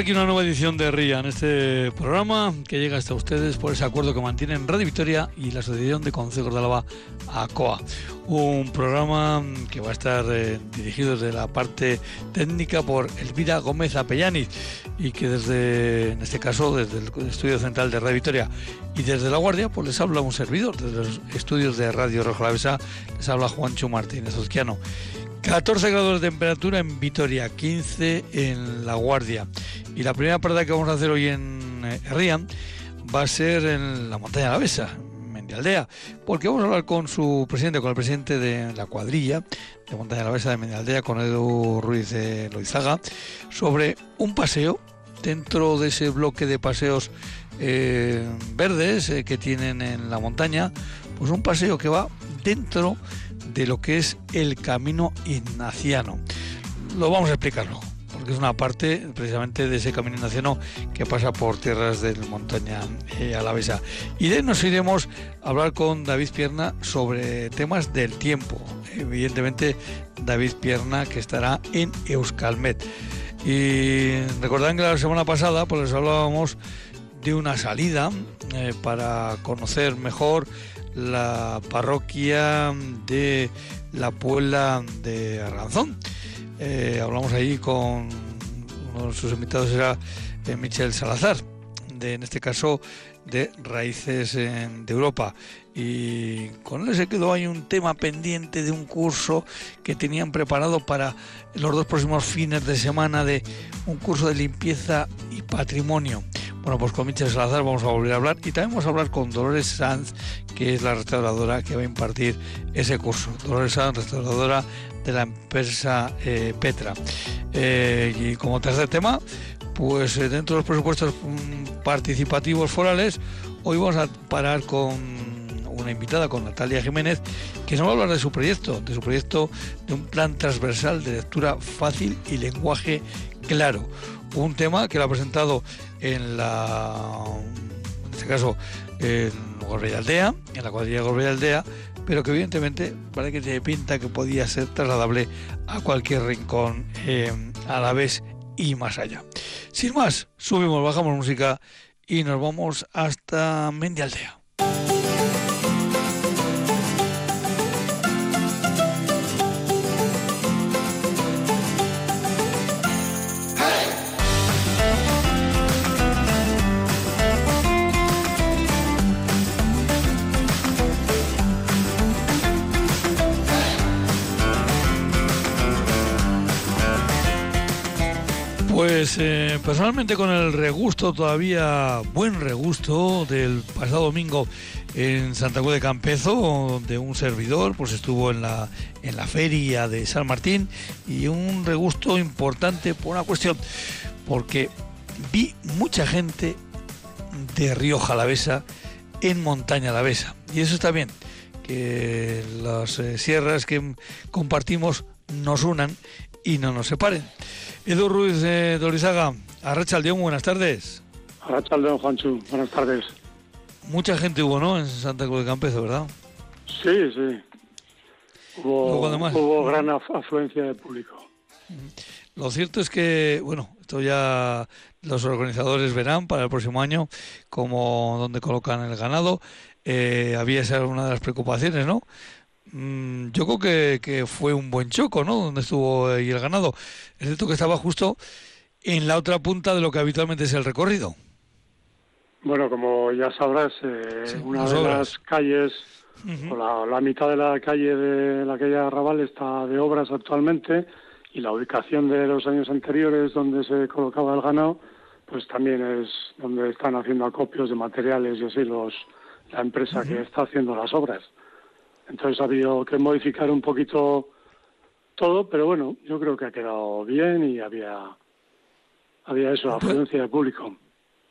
Aquí una nueva edición de RIA en este programa que llega hasta ustedes por ese acuerdo que mantienen Radio Victoria y la Asociación de Consejos de Álava ACOA. Un programa que va a estar eh, dirigido desde la parte técnica por Elvira Gómez Apellaniz y que desde, en este caso, desde el estudio central de Radio Victoria y desde La Guardia, pues les habla un servidor, desde los estudios de Radio Rojo Lavesa, les habla Juancho Martínez Ozquiano. 14 grados de temperatura en Vitoria, 15 en La Guardia. Y la primera parada que vamos a hacer hoy en eh, Rían va a ser en la montaña de la Besa, Mendialdea, porque vamos a hablar con su presidente, con el presidente de la cuadrilla de Montaña de la Besa de Mendialdea, con Edu Ruiz de Loizaga, sobre un paseo dentro de ese bloque de paseos eh, verdes eh, que tienen en la montaña, pues un paseo que va dentro de lo que es el camino ignaciano. Lo vamos a explicarlo, porque es una parte precisamente de ese camino ignaciano que pasa por tierras de montaña eh, alavesa. Y de ahí nos iremos a hablar con David Pierna sobre temas del tiempo. Evidentemente, David Pierna que estará en Euskalmet. Y recordan que la semana pasada pues les hablábamos de una salida eh, para conocer mejor la parroquia de la Puebla de Arganzón. Eh, hablamos ahí con uno de sus invitados, era eh, Michel Salazar, de, en este caso de Raíces de Europa. Y con él se quedó ahí un tema pendiente de un curso que tenían preparado para los dos próximos fines de semana de un curso de limpieza y patrimonio. Bueno, pues con Michel Salazar vamos a volver a hablar y también vamos a hablar con Dolores Sanz, que es la restauradora que va a impartir ese curso. Dolores Sanz, restauradora de la empresa eh, Petra. Eh, y como tercer tema, pues eh, dentro de los presupuestos mm, participativos forales, hoy vamos a parar con una invitada, con Natalia Jiménez, que nos va a hablar de su proyecto, de su proyecto de un plan transversal de lectura fácil y lenguaje claro. Un tema que lo ha presentado en la, en este caso, en Gorbella Aldea, en la cuadrilla Gorbella Aldea, pero que evidentemente parece que tiene pinta que podía ser trasladable a cualquier rincón eh, a la vez y más allá. Sin más, subimos, bajamos música y nos vamos hasta Mendialdea. Pues eh, personalmente con el regusto, todavía buen regusto del pasado domingo en Santa Cruz de Campezo, donde un servidor pues estuvo en la, en la feria de San Martín y un regusto importante por una cuestión, porque vi mucha gente de Río Jalavesa en Montaña Alavesa. Y eso está bien, que las eh, sierras que compartimos nos unan y no nos separen. Edu Ruiz de Dorizaga, Arrachaldeón, buenas tardes. Arrachaldeón, Juanchu, buenas tardes. Mucha gente hubo, ¿no?, en Santa Cruz de Campezo, ¿verdad? Sí, sí. Hubo, gran afluencia de público. Lo cierto es que, bueno, esto ya los organizadores verán para el próximo año como donde colocan el ganado. Eh, había esa una de las preocupaciones, ¿no? Mm, yo creo que, fue un buen choco, ¿no? Donde estuvo ahí el ganado. Es cierto que estaba justo en la otra punta de lo que habitualmente es el recorrido. Bueno, como ya sabrás, eh, una de las calles, o la, mitad de la calle de la calle Arrabal está de obras actualmente y la ubicación de los años anteriores donde se colocaba el ganado, pues también es donde están haciendo acopios de materiales y así los la empresa que está haciendo las obras. Entonces ha habido que modificar un poquito todo, pero bueno, yo creo que ha quedado bien y había, había eso, afluencia de público.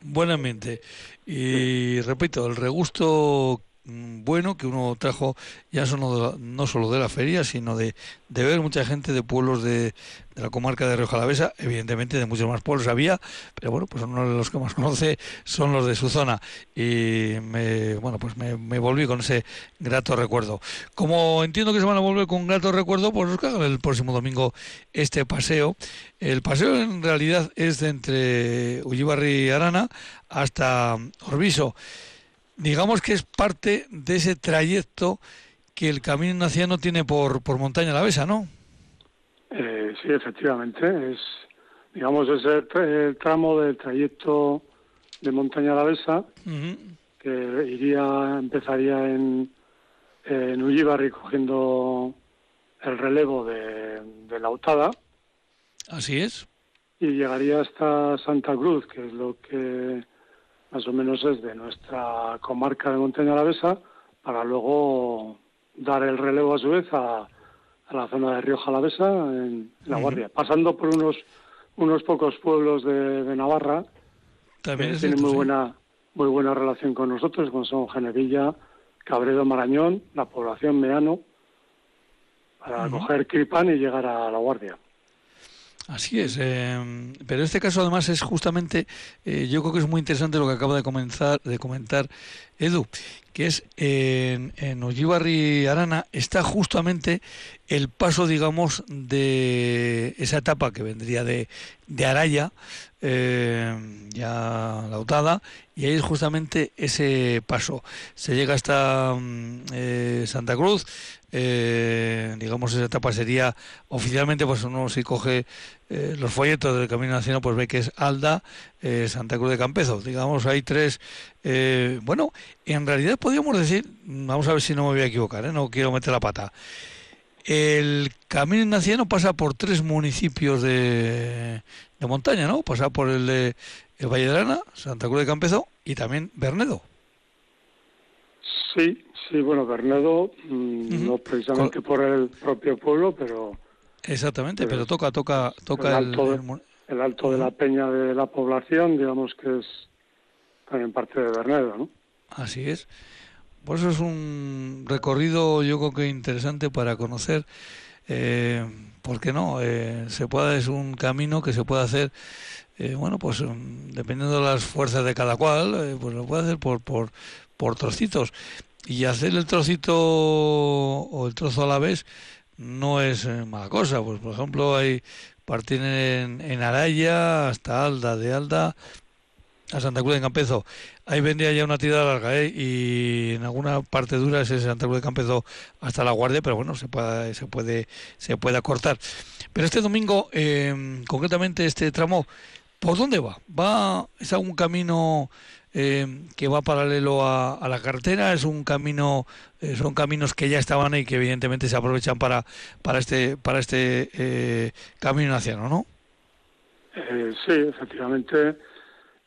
Buenamente. Y repito, el regusto bueno que uno trajo ya solo no solo de la feria, sino de, de ver mucha gente de pueblos de, de la comarca de Rioja Alavesa, evidentemente de muchos más pueblos había, pero bueno, pues uno de los que más conoce son los de su zona y me, bueno, pues me, volví con ese grato recuerdo. Como entiendo que se van a volver con grato recuerdo, pues hagan el próximo domingo este paseo. El paseo en realidad es de entre Ullibarri y Arana hasta Orbiso. Digamos que es parte de ese trayecto que el Camino Naciano tiene por, por Montaña Alavesa, ¿no? Eh, sí, efectivamente. Es, digamos, es el, tramo del trayecto de Montaña la Besa, que iría, empezaría en, en Ullibarri cogiendo el relevo de, de la Utada. Así es. Y llegaría hasta Santa Cruz, que es lo que más o menos es de nuestra comarca de Montaña la Besa, para luego dar el relevo a su vez a, a la zona de Río Jalavesa, en, La Guardia, pasando por unos unos pocos pueblos de, Navarra También que tienen muy buena muy buena relación con nosotros, como son Genevilla, Cabredo, Marañón, la población Meano, para coger Cripan y llegar a La Guardia. Así es, eh, pero este caso además es justamente, eh, yo creo que es muy interesante lo que acaba de comenzar, de comentar Edu, que es en, en Arana está justamente el paso, digamos, de esa etapa que vendría de, de Araya, eh, ya lautada, y ahí es justamente ese paso. Se llega hasta mm, eh, Santa Cruz, eh, digamos esa etapa sería oficialmente pues uno si coge los folletos del Camino Nacional pues ve que es Alda, Santa Cruz de Campezo, digamos hay tres, bueno, en realidad podríamos decir, vamos a ver si no me voy a equivocar, no quiero meter la pata, el Camino Nacional pasa por tres municipios de, de montaña, ¿no? Pasa por el de el Valle de Lana, Santa Cruz de Campezo y también Bernedo. Sí, sí, bueno, Bernedo, mm, no precisamente por el propio pueblo, pero... Exactamente, pero, toca, toca, toca el alto, el, alto de la peña de la población, digamos que es también parte de Bernedo, ¿no? Así es. Por eso es un recorrido, yo creo que interesante para conocer, eh, ¿por qué no? Eh, se puede, es un camino que se puede hacer, eh, bueno, pues mm, dependiendo de las fuerzas de cada cual, eh, pues lo puede hacer por, por, por trocitos. Y hacer el trocito o el trozo a la vez no es eh, mala cosa. Pues por ejemplo hay partir en, en Araya hasta Alda, de Alda a Santa Cruz de Campezo. Ahí vendría ya una tirada larga, ¿eh? y en alguna parte dura es Santa Cruz de Campezo hasta la Guardia, pero bueno, se puede, se puede, se puede acortar. Pero este domingo, eh, concretamente este tramo, ¿por dónde va? ¿Va, es algún camino eh, que va paralelo a, la carretera, es un camino, eh, son caminos que ya estaban y que evidentemente se aprovechan para, para este, para este eh, camino nacional, ¿no? sí, efectivamente.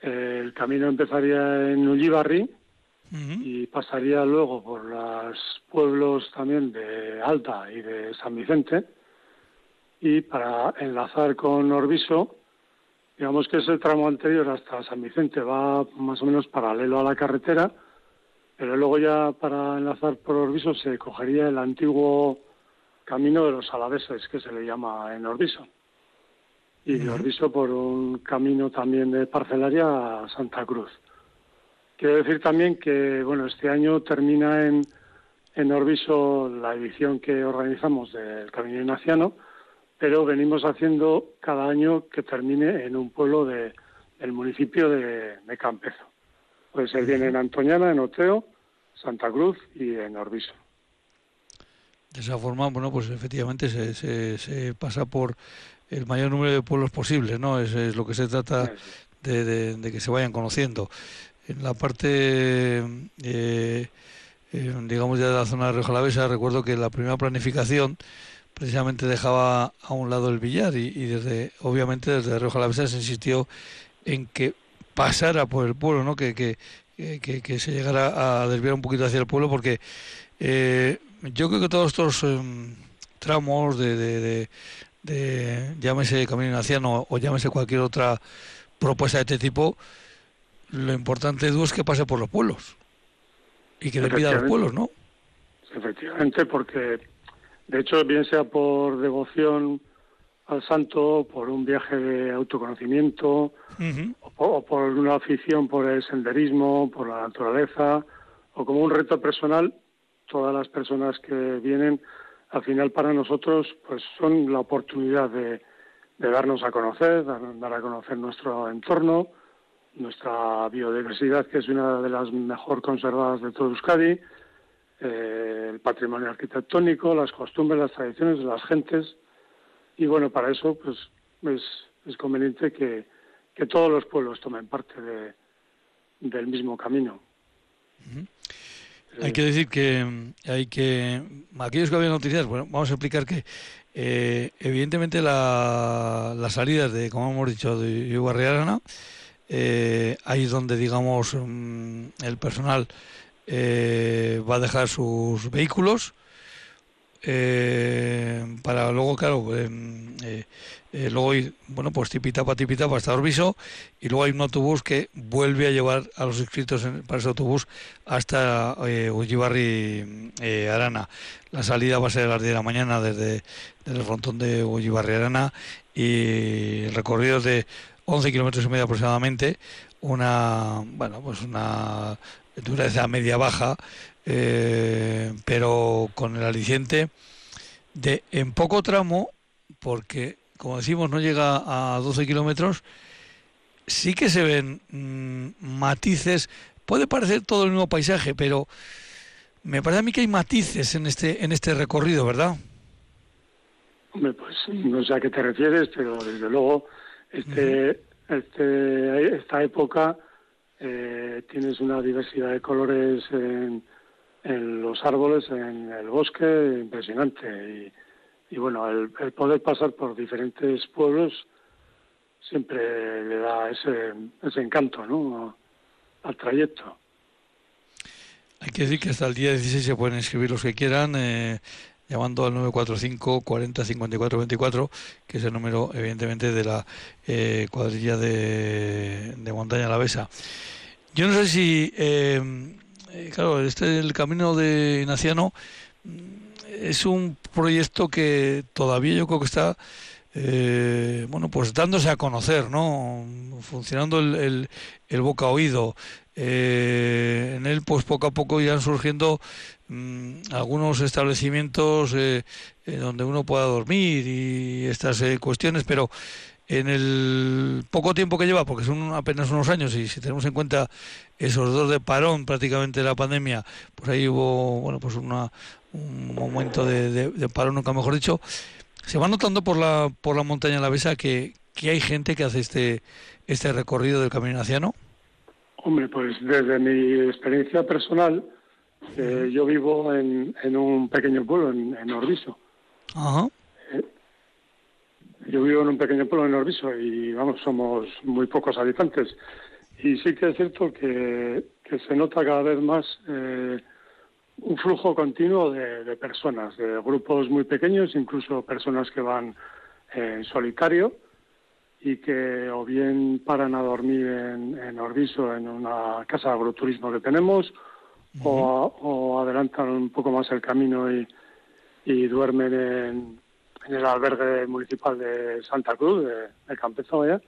El camino empezaría en Ullibarri y pasaría luego por los pueblos también de Alta y de San Vicente y para enlazar con Orbiso Digamos que ese tramo anterior hasta San Vicente va más o menos paralelo a la carretera, pero luego ya para enlazar por Orbiso se cogería el antiguo camino de los alaveses, que se le llama en Orbiso. Y de Orbiso por un camino también de parcelaria a Santa Cruz. Quiero decir también que, bueno, este año termina en, en Orbiso la edición que organizamos del Camino Ignaciano, pero venimos haciendo cada año que termine en un pueblo de, del municipio de, Campezo. Puede ser bien en Antoñana, en Oteo, Santa Cruz y en Orbiso. De esa forma, bueno, pues efectivamente se, se, pasa por el mayor número de pueblos posibles, ¿no? Es, es lo que se trata de, de, que se vayan conociendo. En la parte, eh, eh, digamos, ya de la zona de Río recuerdo que la primera planificación precisamente dejaba a un lado el billar y, desde obviamente desde Rioja la se insistió en que pasara por el pueblo, ¿no? que, que, que, se llegara a desviar un poquito hacia el pueblo porque eh, yo creo que todos estos em, tramos de, de, de, llámese Camino Naciano o llámese cualquier otra propuesta de este tipo, lo importante es que pase por los pueblos. Y que le pida a los pueblos, ¿no? Efectivamente, porque de hecho, bien sea por devoción al santo, por un viaje de autoconocimiento, o, por, una afición por el senderismo, por la naturaleza, o como un reto personal, todas las personas que vienen, al final para nosotros, pues son la oportunidad de, darnos a conocer, dar, a conocer nuestro entorno, nuestra biodiversidad, que es una de las mejor conservadas de todo Euskadi, eh, el patrimonio arquitectónico, las costumbres, las tradiciones de las gentes. Y bueno, para eso pues es, conveniente que, todos los pueblos tomen parte de, del mismo camino. Hay que decir que hay que aquellos que habían noticias, bueno, vamos a explicar que eh, evidentemente la, las salidas de, como hemos dicho, de Yugarriarana, eh, ahí es donde digamos mm, el personal eh, va a dejar sus vehículos eh, para luego, claro, eh, luego ir, bueno, pues tipitapa, tipitapa hasta Orbiso y luego hay un autobús que vuelve a llevar a los inscritos para ese autobús hasta eh, Ullibarri Arana. La salida va a ser a las 10 de la mañana desde, el frontón de Ullibarri Arana y el recorrido es de 11 kilómetros y medio aproximadamente, una, bueno, pues una dureza media baja, eh, pero con el aliciente de en poco tramo, porque como decimos no llega a 12 kilómetros, sí que se ven mm, matices, puede parecer todo el mismo paisaje, pero me parece a mí que hay matices en este, en este recorrido, ¿verdad? Hombre, pues no sé a qué te refieres, pero desde luego este, este, esta época eh, tienes una diversidad de colores en, los árboles, en el bosque, impresionante. Y, bueno, el, poder pasar por diferentes pueblos siempre le da ese, ese encanto ¿no? al trayecto. Hay que decir que hasta el día 16 se pueden inscribir los que quieran. Eh, llamando al 945 40 54 24, que es el número, evidentemente, de la eh, cuadrilla de, de Montaña Alavesa. Yo no sé si, em, eh, claro, este el camino de Naciano mm, es un proyecto que todavía yo creo que está eh, bueno, pues dándose a conocer, ¿no? Funcionando el, boca oído. Eh, en él, pues poco a poco irán surgiendo mm, algunos establecimientos donde uno pueda dormir y estas cuestiones, pero en el poco tiempo que lleva, porque son apenas unos años, y si tenemos en cuenta esos dos de parón prácticamente de la pandemia, pues ahí hubo, bueno, pues una, un momento de, de, parón, nunca mejor dicho, se va notando por la, por la montaña la Besa que, que hay gente que hace este, este recorrido del Camino Naciano. Hombre, pues desde mi experiencia personal, eh, yo vivo en, en un pequeño pueblo, en, en Orbiso. Ajá. Yo vivo en un pequeño pueblo en Orbiso y vamos, somos muy pocos habitantes. Y sí que es cierto que, se nota cada vez más eh, un flujo continuo de, personas, de grupos muy pequeños, incluso personas que van en solitario y que o bien paran a dormir en, en Orbiso, en una casa de agroturismo que tenemos, o, adelantan un poco más el camino y, y duermen en, en el albergue municipal de Santa Cruz, de, de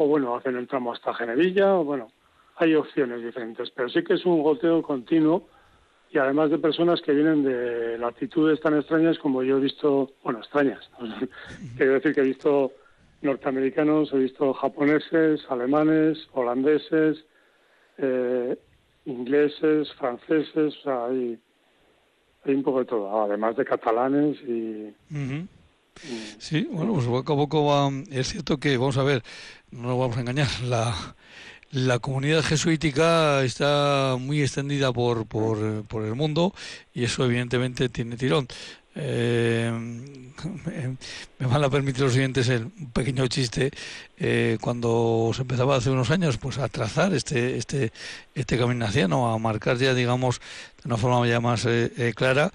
o bueno, hacen el tramo hasta Genevilla, o bueno, hay opciones diferentes, pero sí que es un goteo continuo y además de personas que vienen de latitudes tan extrañas como yo he visto, bueno, extrañas, quiero decir que he visto norteamericanos, he visto japoneses, alemanes, holandeses, eh, ingleses, franceses, o sea, hay, hay un poco de todo, además de catalanes y... Sí, bueno, pues poco a poco va... Es cierto que, vamos a ver, no nos vamos a engañar, la, la comunidad jesuítica está muy extendida por, por, por el mundo y eso evidentemente tiene tirón. Eh, me, van a permitir los siguientes el, un pequeño chiste. Eh, cuando se empezaba hace unos años pues a trazar este este este camino naciano, a marcar ya digamos de una forma ya más eh, clara,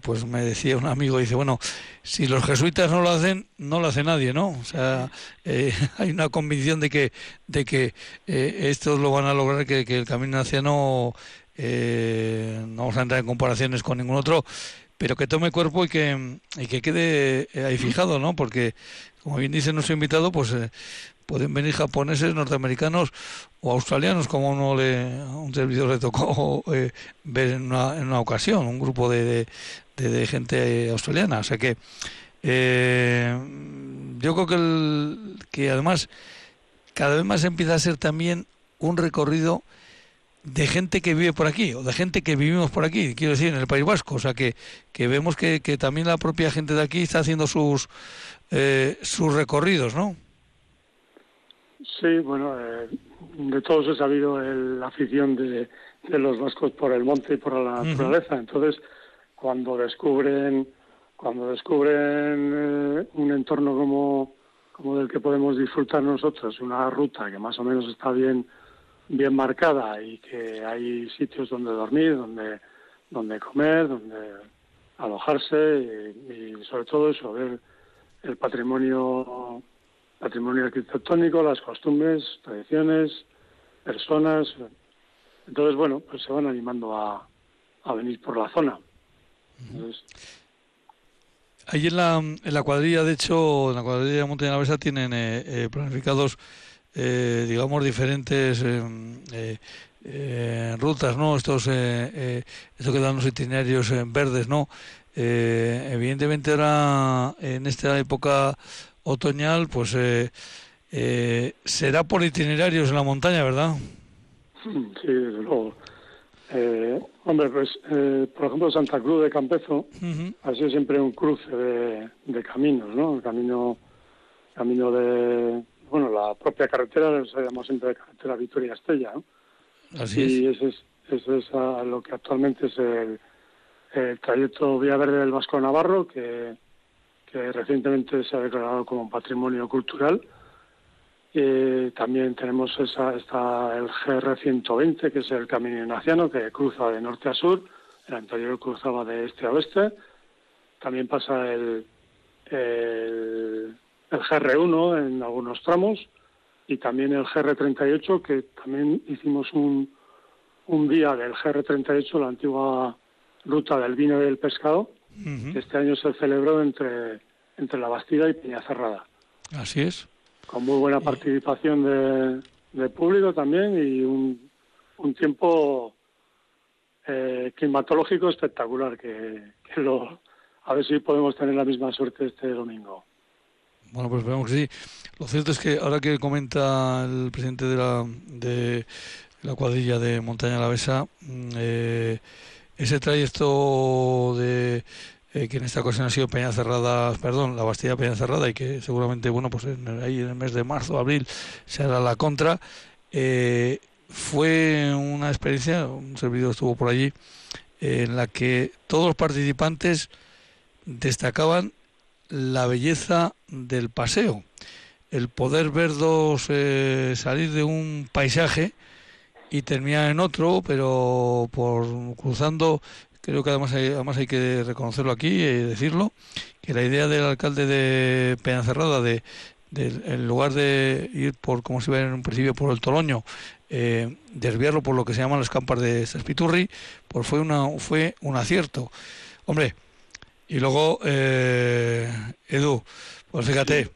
pues me decía un amigo, dice, bueno, si los jesuitas no lo hacen, no lo hace nadie, ¿no? O sea, hay una convicción de que de que estos lo van a lograr, que, que el camino naciano no vamos a entrar en comparaciones con ningún otro, pero que tome cuerpo y que, y que quede ahí fijado, ¿no? Porque, como bien dice nuestro invitado, pues pueden venir japoneses, norteamericanos o australianos, como uno le, un servidor le tocó eh, ver en una, en una, ocasión, un grupo de, de, gente australiana. O sea que eh, yo creo que, que además cada vez más empieza a ser también un recorrido de gente que vive por aquí o de gente que vivimos por aquí, quiero decir, en el País Vasco. O sea que, que vemos que, que también la propia gente de aquí está haciendo sus, eh, sus recorridos, ¿no? Sí, bueno, eh, de todos he sabido la afición de, los vascos por el monte y por la naturaleza. Entonces, cuando descubren cuando descubren eh, un entorno como, como del que podemos disfrutar nosotros, una ruta que más o menos está bien bien marcada y que hay sitios donde dormir, donde donde comer, donde alojarse y sobre todo eso, ver el patrimonio patrimonio arquitectónico, las costumbres, tradiciones, personas. Entonces, bueno, pues se van animando a, a venir por la zona. Ahí en la, en la cuadrilla, de hecho, en la cuadrilla de Besa tienen eh, eh, planificados, eh, digamos, diferentes rutas, ¿no? Estos, esto que dan los itinerarios verdes, ¿no? evidentemente ahora, en esta época otoñal, pues eh, eh, será por itinerarios en la montaña, ¿verdad? Sí, desde luego. Eh, hombre, pues, por ejemplo, Santa Cruz de Campezo ha sido siempre un cruce de, caminos, ¿no? El camino, camino de, bueno, la propia carretera, se llama siempre carretera Vitoria-Estella, ¿no? Así y es. ese es, lo que actualmente es el, el trayecto Vía Verde del Vasco Navarro, que que recientemente se ha declarado como patrimonio cultural. Eh, también tenemos esa, está el GR120, que es el camino ignaciano, que cruza de norte a sur. El anterior cruzaba de este a oeste. También pasa el, el, GR1 en algunos tramos y también el GR38, que también hicimos un, un día del GR38, la antigua ruta del vino y del pescado, este año se celebró entre, entre La Bastida y Peñacerrada. Así es. Con muy buena participación de, de público también y un, un tiempo eh, climatológico espectacular, que, que lo, a ver si podemos tener la misma suerte este domingo. Bueno, pues vemos que sí. Lo cierto es que ahora que comenta el presidente de la, de la cuadrilla de Montaña La Besa, mm, eh, ese trayecto de eh, que en esta ocasión ha sido Peña Cerrada, perdón, la Bastilla Peña Cerrada y que seguramente, bueno, pues en, ahí en el mes de marzo, abril se hará la contra. Eh, fue una experiencia, un servidor estuvo por allí, en la que todos los participantes destacaban la belleza del paseo, el poder ver dos eh, salir de un paisaje y terminar en otro, pero por cruzando, creo que además hay, además hay que reconocerlo aquí y decirlo, que la idea del alcalde de Peñacerrada de, en lugar de ir por, como se ve en un principio, por el Toloño, eh, desviarlo por lo que se llaman las campas de Saspiturri, pues fue, una, fue un acierto. Hombre, y luego, eh, Edu, pues fíjate,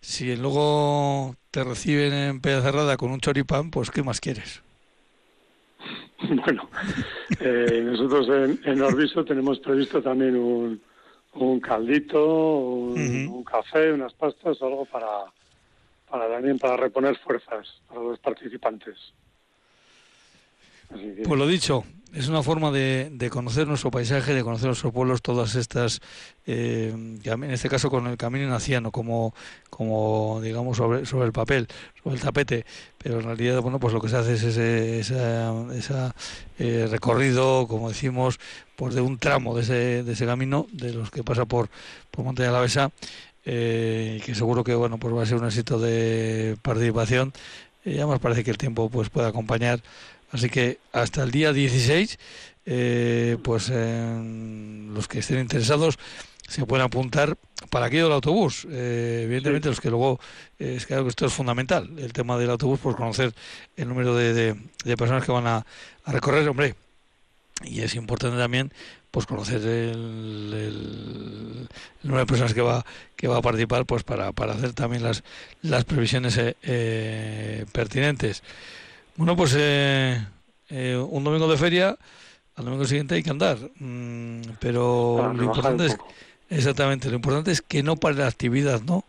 si luego te reciben en Peñacerrada con un choripán, pues ¿qué más quieres? Bueno, eh, nosotros en, en, Orbiso tenemos previsto también un, un caldito, un, café, unas pastas, algo para, para también para reponer fuerzas para los participantes. Pues lo dicho, es una forma de, de, conocer nuestro paisaje, de conocer nuestros pueblos, todas estas, eh, en este caso con el camino naciano, como, como digamos sobre, sobre el papel, sobre el tapete, pero en realidad, bueno, pues lo que se hace es ese esa, eh, recorrido, como decimos, pues de un tramo de ese, de ese camino, de los que pasa por, por Montaña de la Besa, eh, que seguro que, bueno, pues va a ser un éxito de participación. Y además parece que el tiempo pues puede acompañar Así que hasta el día 16, eh, pues los que estén interesados se pueden apuntar para aquello del autobús. Eh, evidentemente, los que luego, eh, es claro que esto es fundamental, el tema del autobús, por conocer el número de, personas que van a, recorrer. Hombre, y es importante también pues conocer el, número de personas que va que va a participar pues para, para hacer también las las previsiones eh, eh, pertinentes bueno pues eh, un domingo de feria al domingo siguiente hay que andar. Mm, pero lo importante es exactamente lo importante es que no pare la actividad no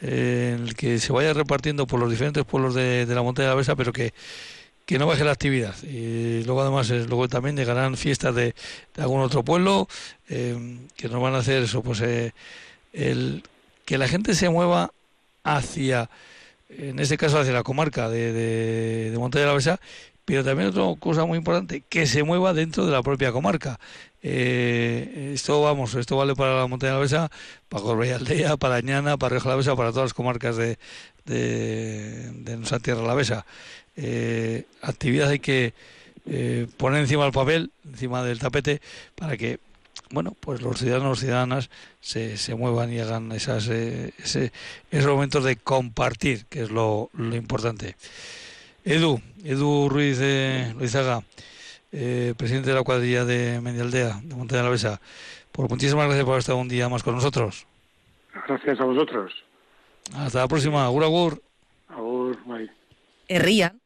el que se vaya repartiendo por los diferentes pueblos de, de la montaña de la Besa pero que que no baje la actividad. Y luego además luego también llegarán fiestas de, algún otro pueblo eh, que nos van a hacer eso, pues eh, el que la gente se mueva hacia, en este caso hacia la comarca de, de, de Monte de la Besa, pero también otra cosa muy importante, que se mueva dentro de la propia comarca. Eh, esto vamos, esto vale para la Montaña de la Besa, para Corbella Aldea, para Añana, para Rioja la Besa, para todas las comarcas de, de, de nuestra tierra la Besa eh, actividad hay que eh, poner encima del papel, encima del tapete, para que bueno, pues los ciudadanos y ciudadanas se, se muevan y hagan esas, eh, ese, esos momentos de compartir, que es lo, lo importante. Edu, Edu Ruiz eh, Luizaga, eh, presidente de la cuadrilla de Medialdea, de Montaña de la Besa, por muchísimas gracias por estar un día más con nosotros. Gracias a vosotros. Hasta la próxima. Agur, agur. Agur, bye. Herrían.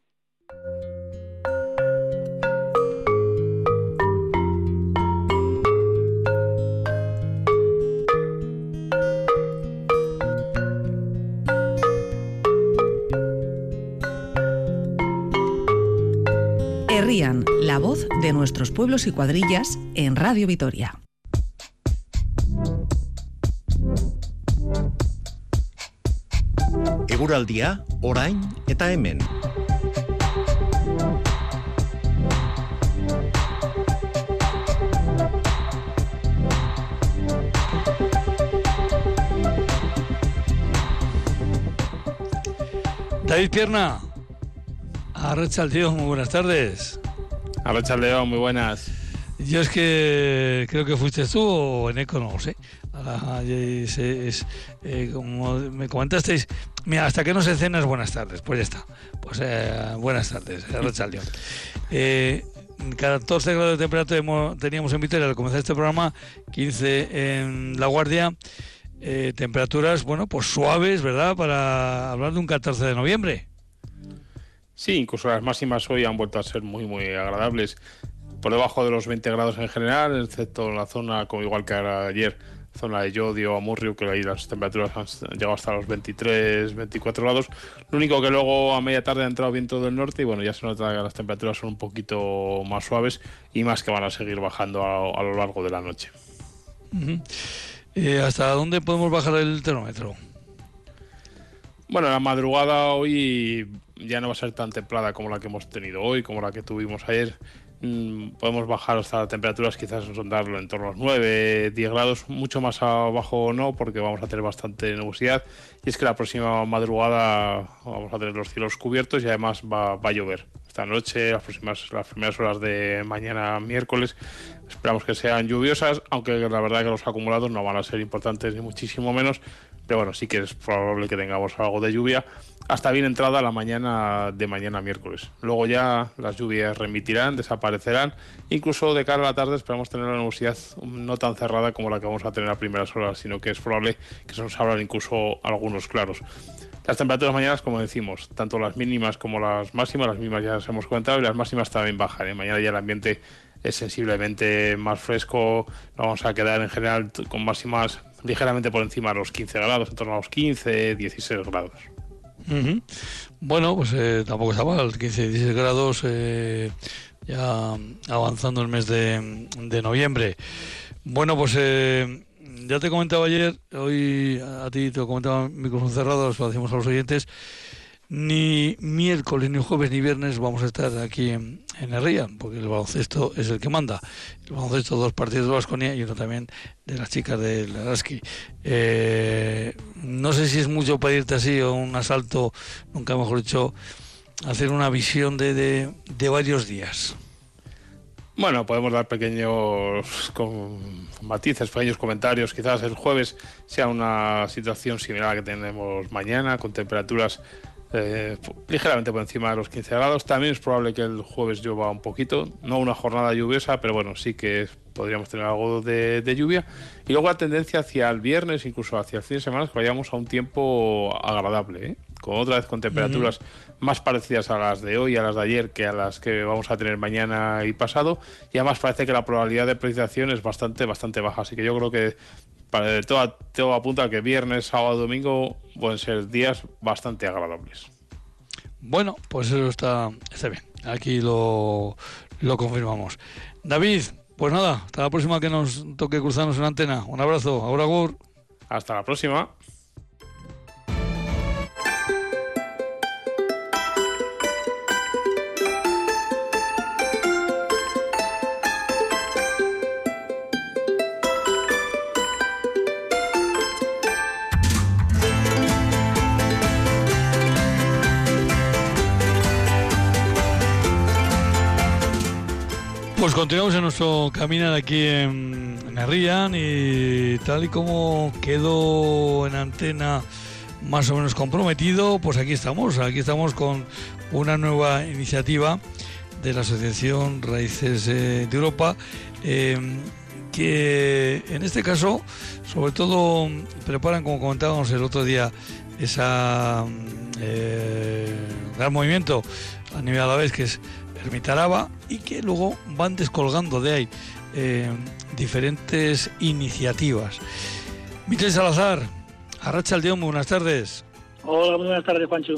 La voz de nuestros pueblos y cuadrillas en Radio Vitoria. Eguraldia, orain eta hemen. David Pierna, Arrecha León, muy buenas tardes. Arrecha León, muy buenas. Yo es que creo que fuiste tú o en Eco, no lo sé. Es, es, eh, como me comentasteis, mira, hasta que no se cenas, buenas tardes. Pues ya está. Pues eh, buenas tardes, Arrecha León. Eh, 14 grados de temperatura teníamos en Vitoria al comenzar este programa, 15 en La Guardia. Eh, temperaturas, bueno, pues suaves, ¿verdad? Para hablar de un 14 de noviembre. Sí, incluso las máximas hoy han vuelto a ser muy, muy agradables. Por debajo de los 20 grados en general, excepto en la zona, como igual que era ayer, zona de Yodio, Amurrio, que ahí las temperaturas han llegado hasta los 23, 24 grados. Lo único que luego a media tarde ha entrado viento del norte y bueno, ya se nota que las temperaturas son un poquito más suaves y más que van a seguir bajando a, a lo largo de la noche. Eh, ¿Hasta dónde podemos bajar el termómetro? Bueno, la madrugada hoy ya no va a ser tan templada como la que hemos tenido hoy, como la que tuvimos ayer. Mm, podemos bajar hasta temperaturas quizás sondarlo en torno a los 9, 10 grados, mucho más abajo no, porque vamos a tener bastante nubosidad. Y es que la próxima madrugada vamos a tener los cielos cubiertos y además va, a llover. Esta noche, las, próximas, las primeras horas de mañana miércoles, esperamos que sean lluviosas, aunque la verdad que los acumulados no van a ser importantes ni muchísimo menos. Pero bueno, sí que es probable que tengamos algo de lluvia hasta bien entrada la mañana de mañana miércoles. Luego ya las lluvias remitirán, desaparecerán. Incluso de cara a la tarde esperamos tener una nubosidad no tan cerrada como la que vamos a tener a primeras horas, sino que es probable que se nos abran incluso algunos claros. Las temperaturas mañanas, como decimos, tanto las mínimas como las máximas, las mínimas ya las hemos comentado y las máximas también bajan. ¿eh? Mañana ya el ambiente es sensiblemente más fresco, vamos a quedar en general con máximas ligeramente por encima de los 15 grados, en torno a los 15, 16 grados. Bueno, pues eh, tampoco está mal, 15, 16 grados, eh, ya avanzando el mes de, noviembre. Bueno, pues eh, ya te comentaba ayer, hoy a ti te lo comentaba micrófono cerrado, lo decimos a los oyentes, ni miércoles, ni jueves, ni viernes vamos a estar aquí en, en Herría, porque el baloncesto es el que manda. El baloncesto, dos partidos de Vasconia y uno también de las chicas del Araski. Eh, no sé si es mucho pedirte así o un asalto, nunca mejor dicho, hacer una visión de, de, varios días. Bueno, podemos dar pequeños con matices, pequeños comentarios. Quizás el jueves sea una situación similar a la que tenemos mañana, con temperaturas eh, ligeramente por encima de los 15 grados. También es probable que el jueves llueva un poquito, no una jornada lluviosa, pero bueno, sí que podríamos tener algo de, lluvia. Y luego la tendencia hacia el viernes, incluso hacia el fin de semana, es que vayamos a un tiempo agradable, ¿eh? con otra vez con temperaturas más parecidas a las de hoy, a las de ayer, que a las que vamos a tener mañana y pasado. Y además parece que la probabilidad de precipitación es bastante, bastante baja. Así que yo creo que para todo, todo apunta a que viernes, sábado, domingo pueden ser días bastante agradables. Bueno, pues eso está, está bien. Aquí lo, lo confirmamos. David, pues nada, hasta la próxima que nos toque cruzarnos en antena. Un abrazo. Ahora, Gur. Hasta la próxima. Continuamos en nuestro caminar aquí en, en y tal y como quedó en antena más o menos comprometido, pues aquí estamos, aquí estamos con una nueva iniciativa de la Asociación Raíces eh, de Europa, em, que en este caso, sobre todo, preparan, como comentábamos el otro día, esa eh, gran movimiento a nivel a la vez que es Ermitaraba y que luego van descolgando de ahí eh, diferentes iniciativas. Michel Salazar, Arracha Aldeón, buenas tardes. Hola, buenas tardes, Juancho.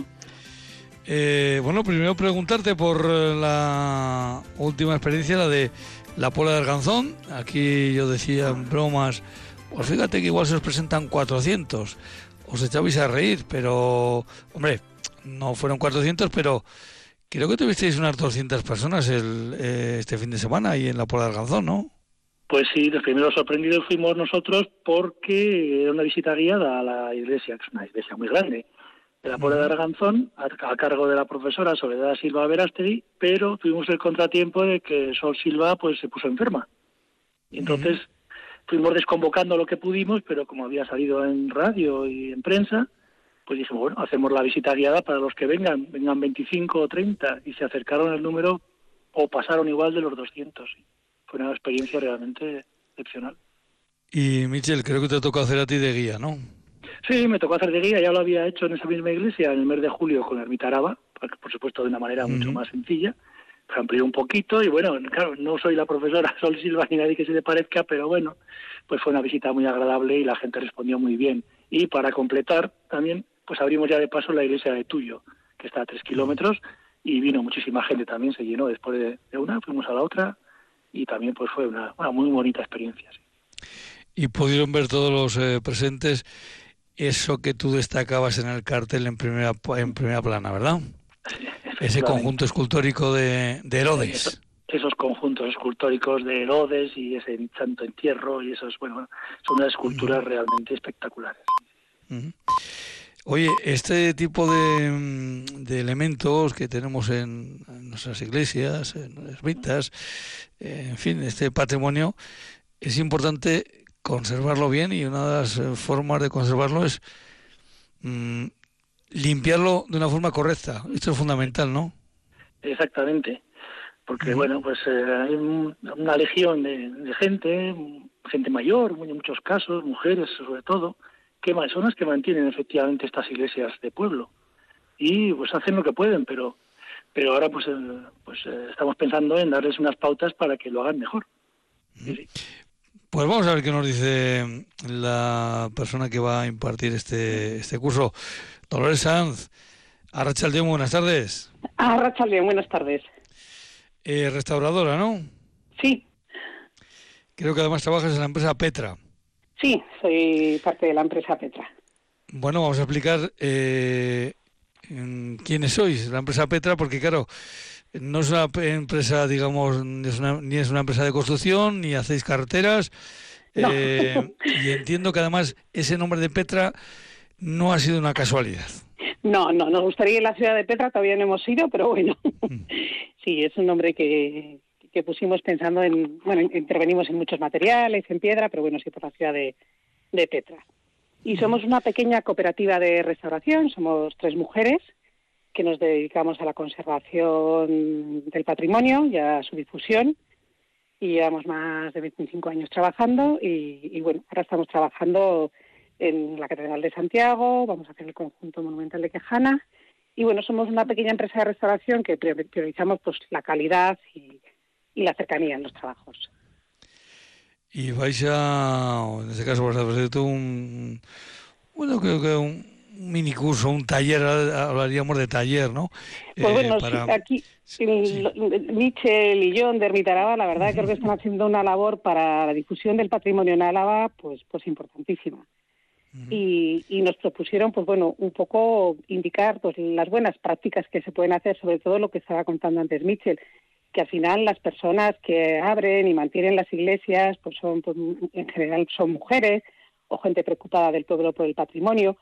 Eh, bueno, primero preguntarte por la última experiencia, la de la Pola de Arganzón. Aquí yo decía en bromas, pues fíjate que igual se os presentan 400. Os echabais a reír, pero, hombre, no fueron 400, pero Creo que tuvisteis unas 200 personas el, eh, este fin de semana ahí en la Puerta de Alganzón, ¿no? Pues sí, los primeros sorprendidos fuimos nosotros porque era una visita guiada a la iglesia, que es una iglesia muy grande, de la Puerta de Arganzón, a, cargo de la profesora Soledad Silva Verástegui, pero tuvimos el contratiempo de que Sol Silva pues se puso enferma. Y entonces fuimos desconvocando lo que pudimos, pero como había salido en radio y en prensa, pues dijimos, bueno, hacemos la visita guiada para los que vengan, vengan 25 o 30, y se acercaron el número o pasaron igual de los 200. Fue una experiencia realmente excepcional. Y Michel, creo que te tocó hacer a ti de guía, ¿no? Sí, me tocó hacer de guía, ya lo había hecho en esa misma iglesia en el mes de julio con la ermita Araba, por supuesto de una manera mucho más sencilla, amplió un poquito y bueno, claro, no soy la profesora Sol Silva ni nadie que se le parezca, pero bueno, pues fue una visita muy agradable y la gente respondió muy bien. Y para completar también pues abrimos ya de paso la iglesia de Tuyo, que está a tres kilómetros, y vino muchísima gente también, se llenó después de, una, fuimos a la otra, y también pues fue una, muy bonita experiencia. Y pudieron ver todos los eh, presentes eso que tú destacabas en el cartel en primera, en primera plana, ¿verdad? Ese conjunto escultórico de, Herodes. Esos, conjuntos escultóricos de Herodes y ese santo entierro y esos, bueno, son unas esculturas realmente espectaculares. Oye, este tipo mm, de, elementos que tenemos en, nuestras iglesias, en ermitas, en fin, este patrimonio, es importante conservarlo bien y una de las eh, formas de conservarlo es mm, limpiarlo de una forma correcta. Esto es fundamental, ¿no? Exactamente, porque bueno, pues eh, hay una legión de, gente, gente mayor, en muchos casos, mujeres sobre todo, que son las que mantienen efectivamente estas iglesias de pueblo. Y pues hacen lo que pueden pero pero ahora pues eh, pues eh, estamos pensando en darles unas pautas para que lo hagan mejor. Pues vamos a ver qué nos dice la persona que va a impartir este este curso Dolores Sanz Arrachaldeón, buenas tardes Arrachaldeón, buenas tardes eh, restauradora, ¿no? Sí Creo que además trabajas en la empresa Petra Sí, soy parte de la empresa Petra. Bueno, vamos a explicar eh, quiénes sois, la empresa Petra, porque claro, no es una empresa, digamos, ni es una, ni es una empresa de construcción, ni hacéis carreteras. Eh, y entiendo que además ese nombre de Petra no ha sido una casualidad. No, no, nos gustaría ir a la ciudad de Petra, todavía no hemos ido, pero bueno, mm. sí, es un nombre que, que pusimos pensando en, bueno, intervenimos en muchos materiales, en piedra, pero bueno, sí por la ciudad de, de Petra. Y somos una pequeña cooperativa de restauración, somos tres mujeres que nos dedicamos a la conservación del patrimonio y a su difusión y llevamos más de 25 años trabajando y, bueno, ahora estamos trabajando en la Catedral de Santiago, vamos a hacer el conjunto monumental de Quejana y bueno, somos una pequeña empresa de restauración que priorizamos pues la calidad y, la cercanía en los trabajos. Y vais a, en este caso, vais a hacer un, bueno, creo que un, mini curso, un taller, hablaríamos de taller, ¿no? Pues eh, bueno, aquí Michel y John de Ermitaraba, la verdad creo que están haciendo una labor para la difusión del patrimonio en Álava, pues, pues importantísima. Y, y, nos propusieron, pues bueno, un poco indicar pues las buenas prácticas que se pueden hacer, sobre todo lo que estaba contando antes Michel, que al final las personas que abren y mantienen las iglesias, pues son, pues, en general son mujeres o gente preocupada del pueblo por el patrimonio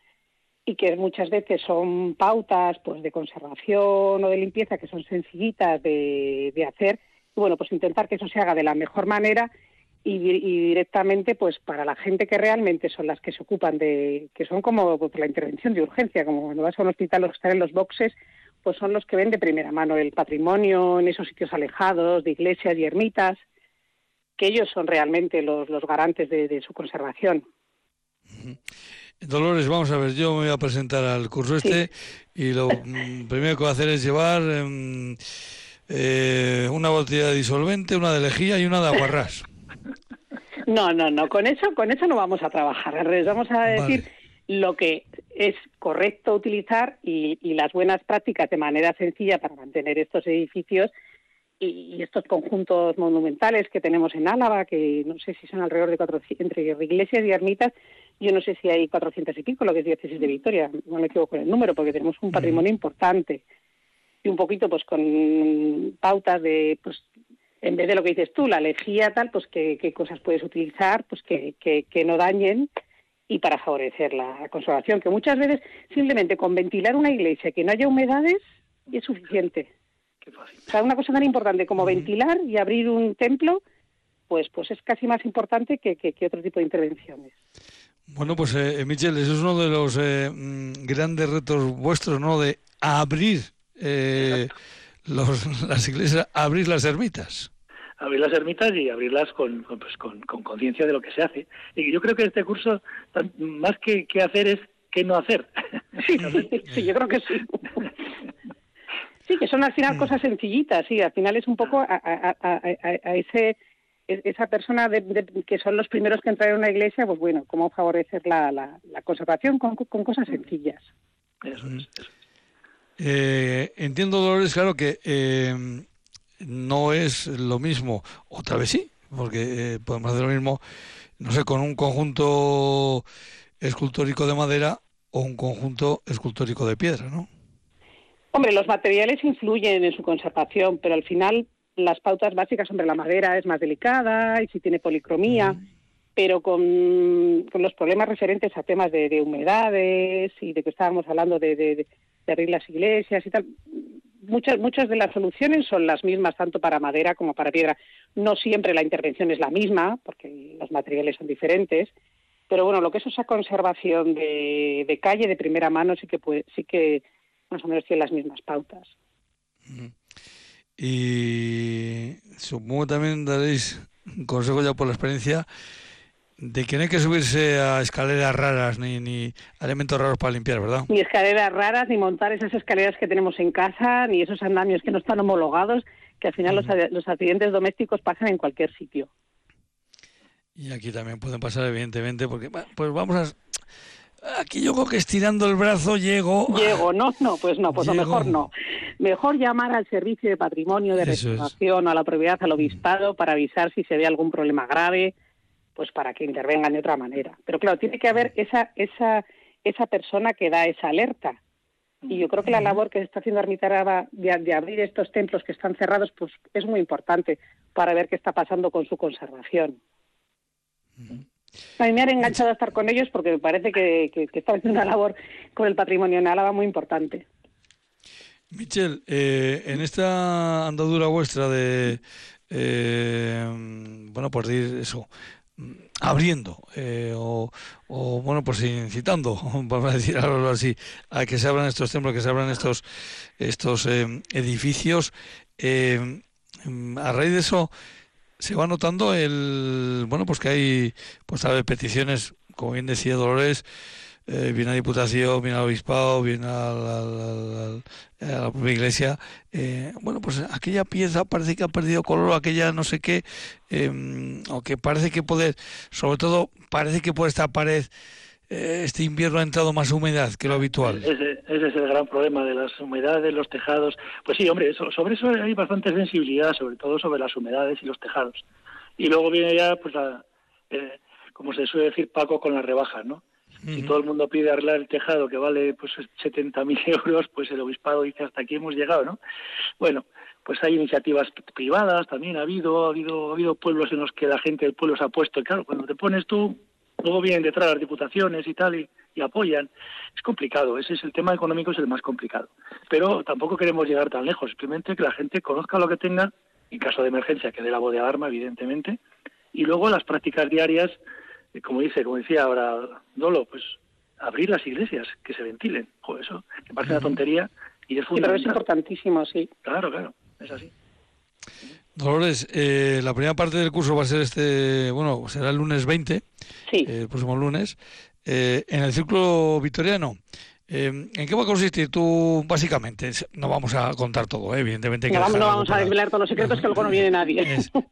y que muchas veces son pautas pues de conservación o de limpieza que son sencillitas de, hacer y bueno pues intentar que eso se haga de la mejor manera y, directamente pues para la gente que realmente son las que se ocupan de que son como pues, la intervención de urgencia como cuando vas a un hospital los que están en los boxes pues son los que ven de primera mano el patrimonio en esos sitios alejados de iglesias y ermitas que ellos son realmente los, los garantes de, su conservación. Dolores, vamos a ver, yo me voy a presentar al curso este y lo mm, primero que voy a hacer es llevar em, eh, una botella de disolvente, una de lejía y una de aguarrás. No, no, no, con eso, con eso no vamos a trabajar. Vamos a decir lo que es correcto utilizar y, y, las buenas prácticas de manera sencilla para mantener estos edificios y, estos conjuntos monumentales que tenemos en Álava, que no sé si son alrededor de 400, entre iglesias y ermitas, yo no sé si hay 400 y pico, lo que es diócesis de Victoria, no me equivoco con el número, porque tenemos un patrimonio importante. Y un poquito, pues, con pautas de, pues, en vez de lo que dices tú, la lejía, tal, pues, qué, qué cosas puedes utilizar, pues, que, que, que no dañen y para favorecer la conservación, que muchas veces simplemente con ventilar una iglesia que no haya humedades es suficiente. O sea, una cosa tan importante como ventilar y abrir un templo, pues, pues es casi más importante que, que, otro tipo de intervenciones. Bueno, pues eh, Michel, eso es uno de los eh, mm, grandes retos vuestros, ¿no? De abrir eh, los, las iglesias, abrir las ermitas. Abrir las ermitas y abrirlas con pues, con, conciencia de lo que se hace. Y yo creo que este curso, más que, que hacer, es qué no hacer. sí, yo creo que sí. Sí, que son al final mm. cosas sencillitas, sí, al final es un poco a, ese esa persona de, que son los primeros que entran en una iglesia, pues bueno, cómo favorecer la, la, conservación con, cosas sencillas. Eso es. Eh, entiendo, Dolores, claro que eh, no es lo mismo, otra vez sí, porque eh, podemos hacer lo mismo, no sé, con un conjunto escultórico de madera o un conjunto escultórico de piedra, ¿no? Hombre, los materiales influyen en su conservación, pero al final las pautas básicas sobre la madera es más delicada y si tiene policromía, pero con, los problemas referentes a temas de, humedades y de que estábamos hablando de, de, abrir las iglesias y tal, muchas, muchas de las soluciones son las mismas tanto para madera como para piedra. No siempre la intervención es la misma, porque los materiales son diferentes, pero bueno, lo que es esa conservación de, calle de primera mano sí que puede, sí que más o menos tiene las mismas pautas. Y supongo también daréis un consejo ya por la experiencia de que no hay que subirse a escaleras raras ni, ni elementos raros para limpiar, ¿verdad? Ni escaleras raras, ni montar esas escaleras que tenemos en casa, ni esos andamios que no están homologados, que al final los, los accidentes domésticos pasan en cualquier sitio. Y aquí también pueden pasar, evidentemente, porque pues vamos a Aquí yo creo que estirando el brazo llego. Llego, no, no, pues no, pues lo mejor no. Mejor llamar al servicio de patrimonio de restauración o a la propiedad, al obispado, para avisar si se ve algún problema grave, pues para que intervengan de otra manera. Pero claro, tiene que haber esa, esa, esa persona que da esa alerta. Y yo creo que la labor que está haciendo Armitaraba de, de abrir estos templos que están cerrados, pues es muy importante para ver qué está pasando con su conservación. A mí me han enganchado a estar con ellos porque me parece que, que, que están haciendo una labor con el patrimonio en Álava muy importante. Michel, eh, en esta andadura vuestra de, eh, bueno, pues de eso, abriendo eh, o, bueno pues incitando vamos a decir algo así a que se abran estos templos que se abran estos estos eh, edificios eh, a raíz de eso se va notando el bueno pues que hay pues a peticiones como bien decía Dolores eh, viene a Diputación, viene al Obispado, viene a la, propia Iglesia. Eh, bueno, pues aquella pieza parece que ha perdido color, aquella no sé qué, em, o que parece que puede, sobre todo, parece que por esta pared eh, este invierno ha entrado más humedad que lo habitual. Ese, es el gran problema de las humedades, los tejados. Pues sí, hombre, sobre eso hay bastante sensibilidad, sobre todo sobre las humedades y los tejados. Y luego viene ya, pues, como se suele decir, Paco con las rebajas, ¿no? Si todo el mundo pide arreglar el tejado que vale pues 70.000 euros, pues el obispado dice hasta aquí hemos llegado, ¿no? Bueno, pues hay iniciativas privadas también ha habido, ha habido, ha habido pueblos en los que la gente del pueblo se ha puesto, y claro, cuando te pones tú, luego vienen detrás las diputaciones y tal y, apoyan. Es complicado, ese es el tema económico, es el más complicado. Pero tampoco queremos llegar tan lejos, simplemente que la gente conozca lo que tenga, en caso de emergencia que dé la voz de alarma, evidentemente, y luego las prácticas diarias como dice, como decía ahora Dolo, pues abrir las iglesias, que se ventilen. Joder, eso me parece una tontería y es fundamental. pero es importantísimo, sí. Claro, claro, es así. Dolores, eh, la primera parte del curso va a ser este, bueno, será el lunes 20, sí. el próximo lunes, eh, en el círculo victoriano. Eh, ¿En qué va a consistir tú, básicamente? No vamos a contar todo, evidentemente. no, vamos, a desvelar todos los secretos que luego no viene nadie.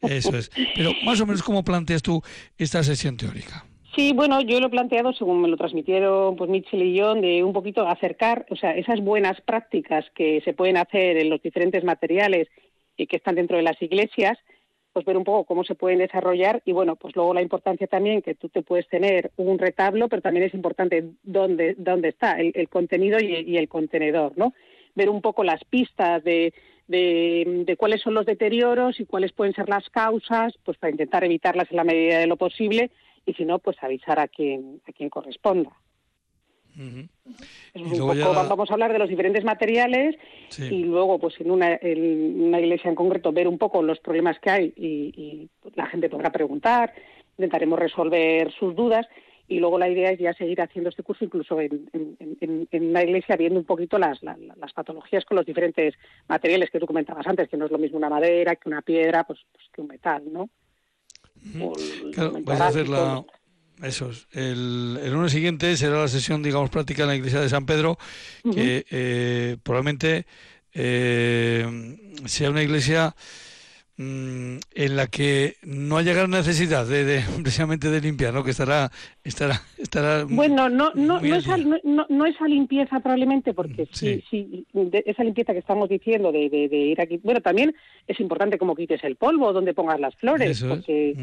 eso es. Pero más o menos, ¿cómo planteas tú esta sesión teórica? Sí, bueno, yo lo he planteado, según me lo transmitieron pues Mitchell y John, de un poquito acercar, o sea, esas buenas prácticas que se pueden hacer en los diferentes materiales y que están dentro de las iglesias, pues ver un poco cómo se pueden desarrollar y bueno, pues luego la importancia también que tú te puedes tener un retablo, pero también es importante dónde, dónde está el, contenido y, el contenedor, ¿no? Ver un poco las pistas de, de, cuáles son los deterioros y cuáles pueden ser las causas, pues para intentar evitarlas en la medida de lo posible y si no, pues avisar a quien, a quien corresponda vamos a hablar de los diferentes materiales y luego, pues en una, una, iglesia en concreto, ver un poco los problemas que hay y, la gente podrá preguntar, intentaremos resolver sus dudas y luego la idea es ya seguir haciendo este curso incluso en, en, una iglesia viendo un poquito las, las, patologías con los diferentes materiales que tú comentabas antes, que no es lo mismo una madera que una piedra, pues, pues que un metal, ¿no? a hacer la, eso es. El, el, lunes siguiente será la sesión, digamos, práctica en la iglesia de San Pedro, que eh, probablemente eh, sea una iglesia Mm, en la que no haya gran necesidad de, precisamente de limpiar, ¿no? Que estará estará estará bueno no no no esa, no, esa limpieza probablemente porque sí. sí, esa limpieza que estamos diciendo de, de, ir aquí bueno también es importante cómo quites el polvo donde pongas las flores porque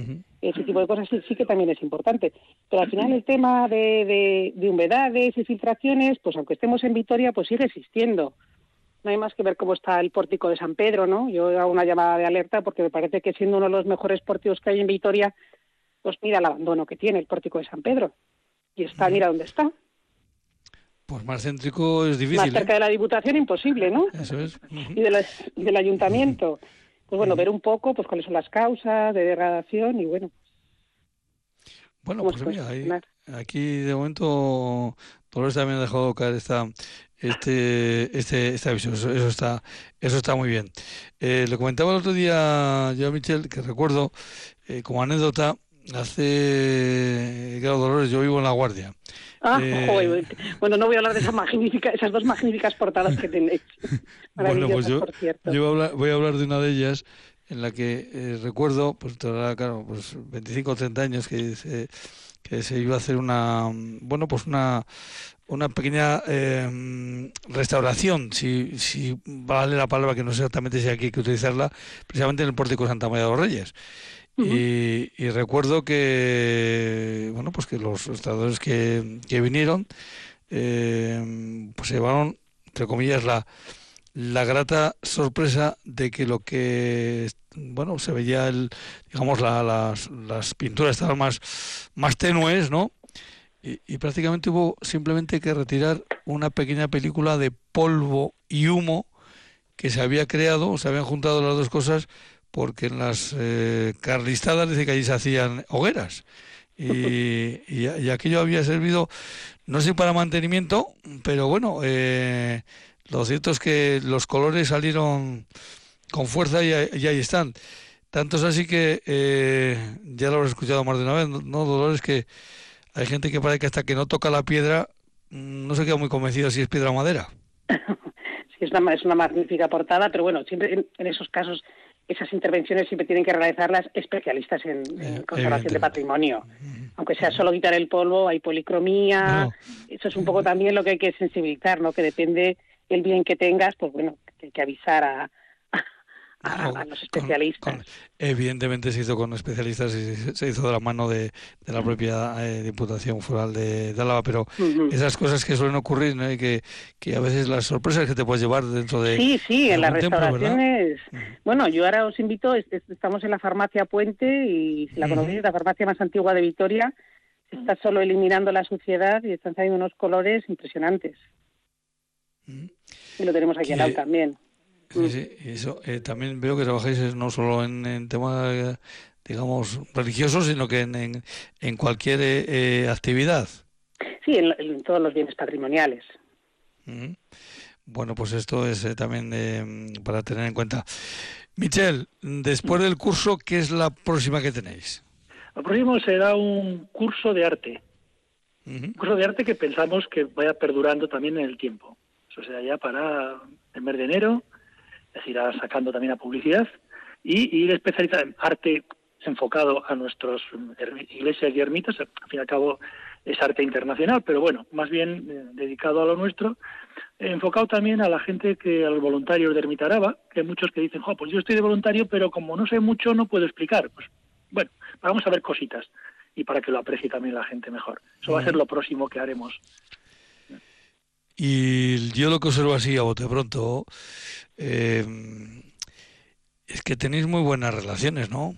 ese tipo de cosas sí, sí, que también es importante. Pero al final el tema de, de humedades y filtraciones pues aunque estemos en Vitoria pues sigue existiendo no hay más que ver cómo está el pórtico de San Pedro, ¿no? Yo hago una llamada de alerta porque me parece que siendo uno de los mejores pórticos que hay en Vitoria, pues mira el abandono que tiene el pórtico de San Pedro. Y está, mira dónde está. Pues más céntrico es difícil. Más cerca ¿eh? de la Diputación imposible, ¿no? Eso es. Y, del Ayuntamiento. Pues bueno, ver un poco pues cuáles son las causas de degradación y bueno. Bueno, pues mira, aquí de momento Dolores también ha dejado caer esta, este, este, este aviso. Eso, está, eso está muy bien. Eh, le comentaba el otro día yo a Michel que recuerdo eh, como anécdota hace claro Dolores yo vivo en la Guardia ah, eh, bueno no voy a hablar de esas magníficas esas dos magníficas portadas que tenéis bueno pues yo, voy a hablar de una de ellas en la que eh, recuerdo pues claro pues 25 o 30 años que se, que se iba a hacer una bueno pues una una pequeña eh, restauración, si, si vale la palabra que no sé exactamente si aquí hay que utilizarla, precisamente en el pórtico Santa María de los Reyes. y, recuerdo que bueno pues que los restauradores que, que vinieron eh, pues llevaron entre comillas la, la grata sorpresa de que lo que bueno se veía el digamos la, las, las pinturas estaban más más tenues no y, prácticamente hubo simplemente que retirar una pequeña película de polvo y humo que se había creado, se habían juntado las dos cosas porque en las eh, carlistadas dice que allí se hacían hogueras. Y, y, aquello había servido, no sé para mantenimiento, pero bueno, eh, lo cierto es que los colores salieron con fuerza y, ahí están. Tanto es así que eh, ya lo he escuchado más de una vez, ¿no, Dolores? Que hay gente que parece que hasta que no toca la piedra mm, no se queda muy convencido si es piedra o madera. sí, es una, es una magnífica portada, pero bueno, siempre en, esos casos esas intervenciones siempre tienen que realizarlas especialistas en, eh, conservación de patrimonio. Aunque sea solo quitar el polvo, hay policromía. Eso es un poco también lo que hay que sensibilizar, ¿no? Que depende el bien que tengas, pues bueno, que hay que avisar a, a, los especialistas. evidentemente se hizo con especialistas y se hizo de la mano de, la propia eh, Diputación Foral de, Álava, pero esas cosas que suelen ocurrir y que, que a veces las sorpresas que te puedes llevar dentro de... Sí, sí, en las restauraciones... bueno, yo ahora os invito, estamos en la farmacia Puente y si la conocéis, la farmacia más antigua de Vitoria, está solo eliminando la suciedad y están saliendo unos colores impresionantes. Y lo tenemos aquí al lado también. Sí, sí, eso eh, también veo que trabajáis no solo en, temas, digamos, religiosos, sino que en, en, cualquier eh, eh, actividad. Sí, en, todos los bienes patrimoniales. Bueno, pues esto es también para tener en cuenta. Michel, después del curso, ¿qué es la próxima que tenéis? El próximo será un curso de arte. Un curso de arte que pensamos que vaya perdurando también en el tiempo. Eso será ya para el mes de enero es irá sacando también a publicidad y ir especializado en arte enfocado a nuestras iglesias y ermitas, al fin y al cabo es arte internacional, pero bueno, más bien eh, dedicado a lo nuestro, enfocado también a la gente que, a los voluntarios de Ermitaraba, que hay muchos que dicen, jo, pues yo estoy de voluntario, pero como no sé mucho no puedo explicar. Pues bueno, vamos a ver cositas y para que lo aprecie también la gente mejor. Eso va a ser lo próximo que haremos. Y yo lo que observo así a bote pronto eh, es que tenéis muy buenas relaciones, ¿no?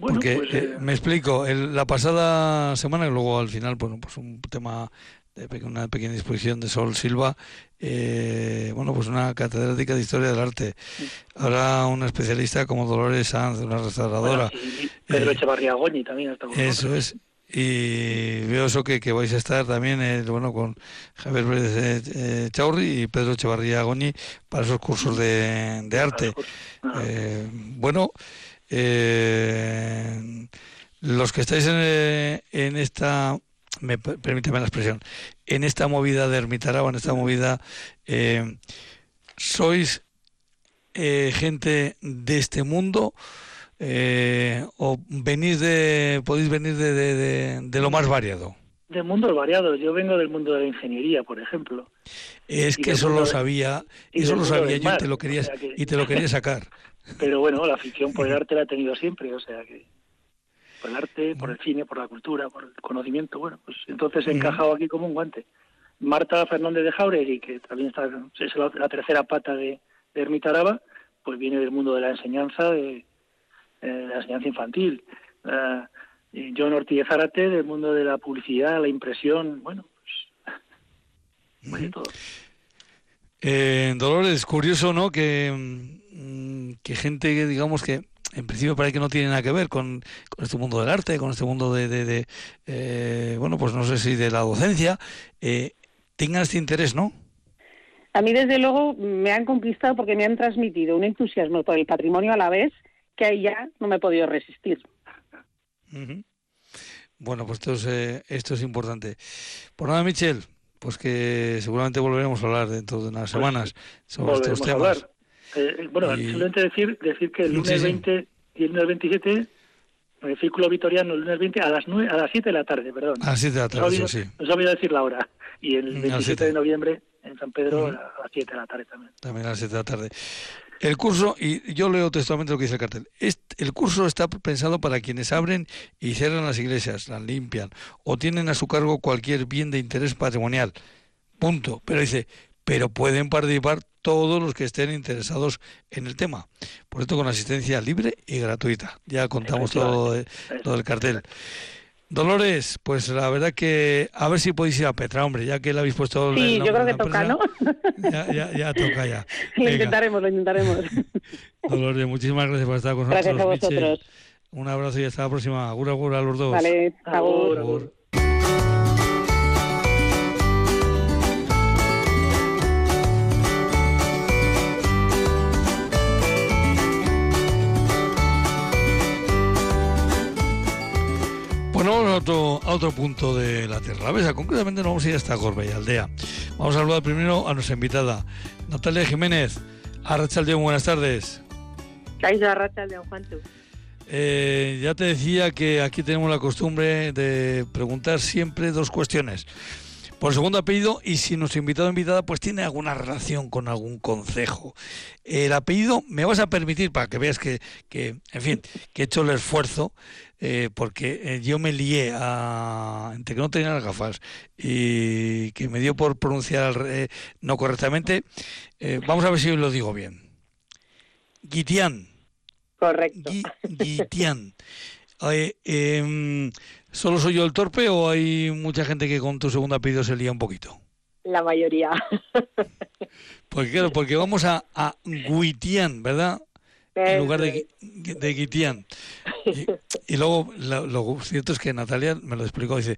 Porque pues, eh, eh, me explico, la pasada semana y luego al final, bueno, pues un tema de una pequeña disposición de Sol Silva, eh, bueno, pues una catedrática de historia del arte. Ahora una especialista como Dolores Sanz, una restauradora. Pedro Echevarría Goñi también está Eso es y veo eso que, que vais a estar también eh, bueno con Javier Pérez eh, eh, Chaurri y Pedro Echevarría Goñi para esos cursos de, de arte. bueno los que estáis en, en esta me, permíteme la expresión en esta movida de Ermitaraba en esta movida sois gente de este mundo eh, o venís de, podéis venir de, de, lo más variado. Del mundo variado. Yo vengo del mundo de la ingeniería, por ejemplo. Es que eso lo sabía, eso lo sabía yo y te lo quería y te lo quería sacar. Pero bueno, la afición por el arte la he tenido siempre, o sea que por el arte, por el cine, por la cultura, por el conocimiento, bueno, pues entonces he encajado aquí como un guante. Marta Fernández de Jauregui, que también está, es la, tercera pata de, de Ermitaraba, pues viene del mundo de la enseñanza, de, la enseñanza infantil. Eh, John Ortiz Zárate del mundo de la publicidad, la impresión, bueno, pues, todo. Eh, Dolores, curioso, ¿no? Que, mm, que gente, digamos que en principio parece que no tiene nada que ver con, con este mundo del arte, con este mundo de, de, eh, bueno, pues no sé si de la docencia, eh, tengan este interés, ¿no? A mí, desde luego, me han conquistado porque me han transmitido un entusiasmo por el patrimonio a la vez que ahí ya no me he podido resistir. Bueno, pues esto es, eh, esto es importante. Por nada, Michel, pues que seguramente volveremos a hablar dentro de unas pues semanas sobre estos temas. Eh, eh, bueno, simplemente decir, decir que el lunes 20 y el lunes 27 el círculo vitoriano el lunes 20 a las 9, a las 7 de la tarde, perdón. A las 7 de la tarde, sí. Nos olvidado decir la hora. Y el 27 de noviembre en San Pedro a las 7 de la tarde también. También a las 7 de la tarde. El curso, y yo leo textualmente lo que dice el cartel, el curso está pensado para quienes abren y cierran las iglesias, las limpian o tienen a su cargo cualquier bien de interés patrimonial. Punto. Pero dice, pero pueden participar todos los que estén interesados en el tema. Por esto con asistencia libre y gratuita. Ya contamos todo, todo el cartel. Dolores, pues la verdad que a ver si podéis ir a Petra, hombre, ya que le habéis puesto... Sí, yo creo que toca, ¿no? Ya, ya, ya, toca ya. Lo intentaremos, lo intentaremos. Dolores, muchísimas gracias por estar con nosotros. Gracias a vosotros. Un abrazo y hasta la próxima. Agur, agur a los dos. Vale, agur. Bueno, a otro punto de la Tierra. Concretamente nos vamos a ir hasta Gorbella, aldea. Vamos a saludar primero a nuestra invitada, Natalia Jiménez. Arrachaldeón, buenas tardes. Arrachaldeón, Juan eh, ya te decía que aquí tenemos la costumbre de preguntar siempre dos cuestiones. Por segundo apellido y si nuestro invitado o invitada pues tiene alguna relación con algún concejo. El apellido me vas a permitir para que veas que, que en fin, que he hecho el esfuerzo eh, porque eh, yo me lié a, entre que no tenía las gafas y que me dio por pronunciar eh, no correctamente. vamos a ver si lo digo bien. Guitián. Correcto. Guitián. ¿Solo soy yo el torpe o hay mucha gente que con tu segundo apellido se lía un poquito? La mayoría. Porque claro, porque vamos a, a Guitián, ¿verdad? en lugar de, de Guitián. Y, luego lo, cierto es que Natalia me lo explicó, dice,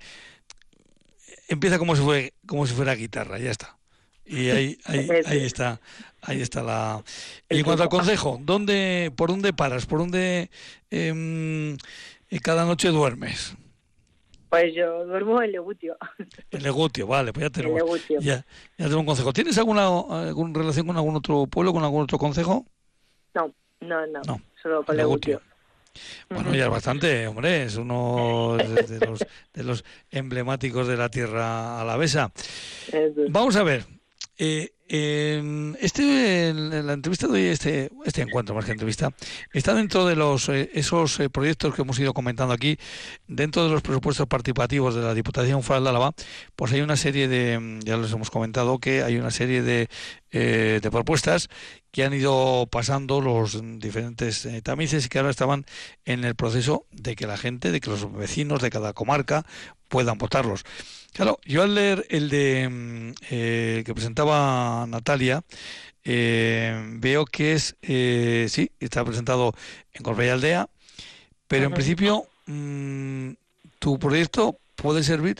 empieza como si, fue, como si fuera guitarra, ya está. Y ahí, ahí, ahí está, ahí está la... Y en cuanto al consejo, ¿dónde, ¿por dónde paras? ¿Por dónde em, cada noche duermes? Pues yo duermo en Legutio. En Legutio, vale, pues ya tenemos, ya, ya tengo un consejo. ¿Tienes alguna, alguna relación con algún otro pueblo, con algún otro consejo? No, no, no, solo con Legutio. Bueno, ya es bastante, hombre, es uno de, los, de los emblemáticos de la tierra alavesa. Vamos a ver, eh, este, en la entrevista de hoy, este, este encuentro más que entrevista, está dentro de los eh, esos eh, proyectos que hemos ido comentando aquí, dentro de los presupuestos participativos de la Diputación Foral de Álava, pues hay una serie de, ya les hemos comentado que hay una serie de, eh, de propuestas que han ido pasando los diferentes tamices y que ahora estaban en el proceso de que la gente, de que los vecinos de cada comarca puedan votarlos. Claro, yo al leer el de mm, eh, que presentaba Natalia, eh, veo que es, eh, sí, está presentado en Corbella Aldea, pero en principio mm, tu proyecto puede servir,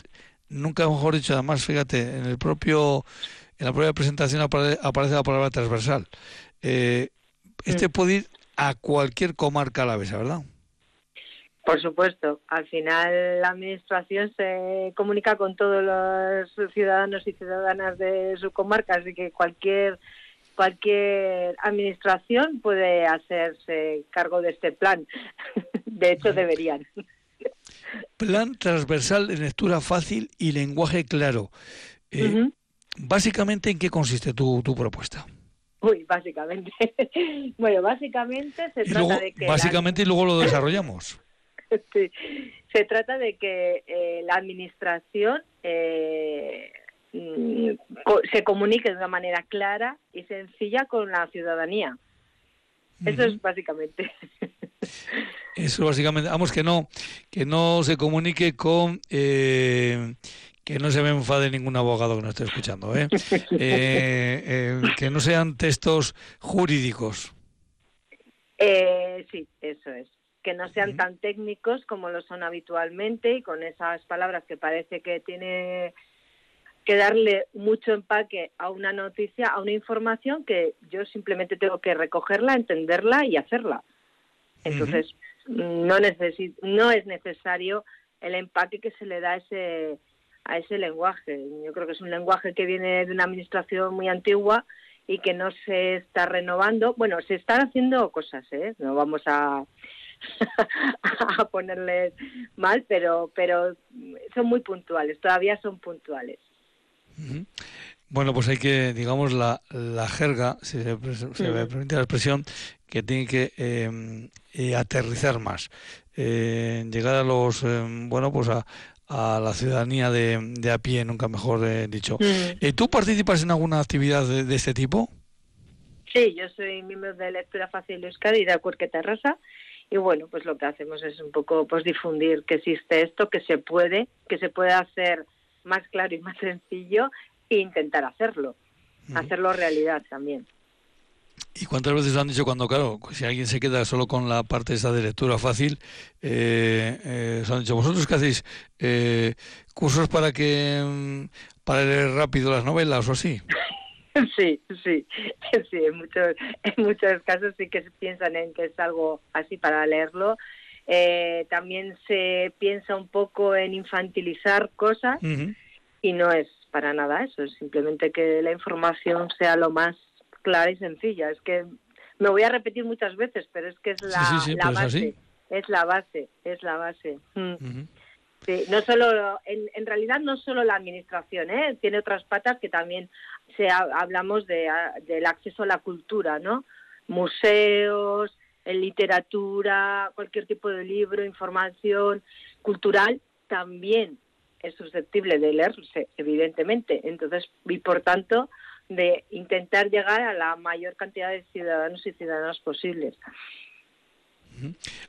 nunca mejor dicho, además, fíjate, en el propio, en la propia presentación aparece, la palabra transversal. este puede ir a cualquier comarca a la vez, ¿verdad? Por supuesto, al final la administración se comunica con todos los ciudadanos y ciudadanas de su comarca, así que cualquier cualquier administración puede hacerse cargo de este plan. De hecho, deberían. Plan transversal de lectura fácil y lenguaje claro. Eh, básicamente, ¿en qué consiste tu, tu propuesta? Uy, básicamente. bueno, básicamente se trata de que... Básicamente y luego lo desarrollamos. Se trata de que eh, la administración eh, se comunique de una manera clara y sencilla con la ciudadanía. Eso es básicamente. Eso básicamente, vamos que no, que no se comunique con eh, que no se me enfade ningún abogado que nos esté escuchando, ¿eh? que no sean textos jurídicos. sí, eso es que no sean tan técnicos como lo son habitualmente y con esas palabras que parece que tiene que darle mucho empaque a una noticia, a una información que yo simplemente tengo que recogerla, entenderla y hacerla. Entonces, no, no es necesario el empaque que se le da a ese, a ese lenguaje. Yo creo que es un lenguaje que viene de una administración muy antigua y que no se está renovando. Bueno, se están haciendo cosas, ¿eh? No vamos a, a ponerles mal, pero, pero son muy puntuales, todavía son puntuales. Bueno, pues hay que, digamos, la, la jerga, si se, me permite la expresión, que tiene que em, eh, aterrizar más, eh, llegar a los, em, bueno, pues a, a la ciudadanía de, de, a pie, nunca mejor eh, dicho. Eh, ¿Tú participas en alguna actividad de, de, este tipo? Sí, yo soy miembro de Lectura Fácil de Euskadi y de Acuerque Terrasa y bueno, pues lo que hacemos es un poco pues difundir que existe esto, que se puede, que se puede hacer más claro y más sencillo e intentar hacerlo, hacerlo realidad también. ¿Y cuántas veces han dicho cuando, claro, si alguien se queda solo con la parte esa de lectura fácil, eh, eh, han dicho, vosotros qué hacéis? Eh, ¿Cursos para que mm, para leer rápido las novelas o así? Sí, sí, sí, en muchos, en muchos casos sí que se piensan en que es algo así para leerlo. Eh, también se piensa un poco en infantilizar cosas y no es para nada eso, es simplemente que la información sea lo más clara y sencilla. Es que me voy a repetir muchas veces, pero es que es la, la base. Es la base, es la base. Mm. Sí, no solo, en, en, realidad no solo la administración, ¿eh? tiene otras patas que también se hablamos de, del acceso a la cultura, ¿no? Museos, en literatura, cualquier tipo de libro, información cultural, también es susceptible de leerse, evidentemente. Entonces, y por tanto, de intentar llegar a la mayor cantidad de ciudadanos y ciudadanas posibles.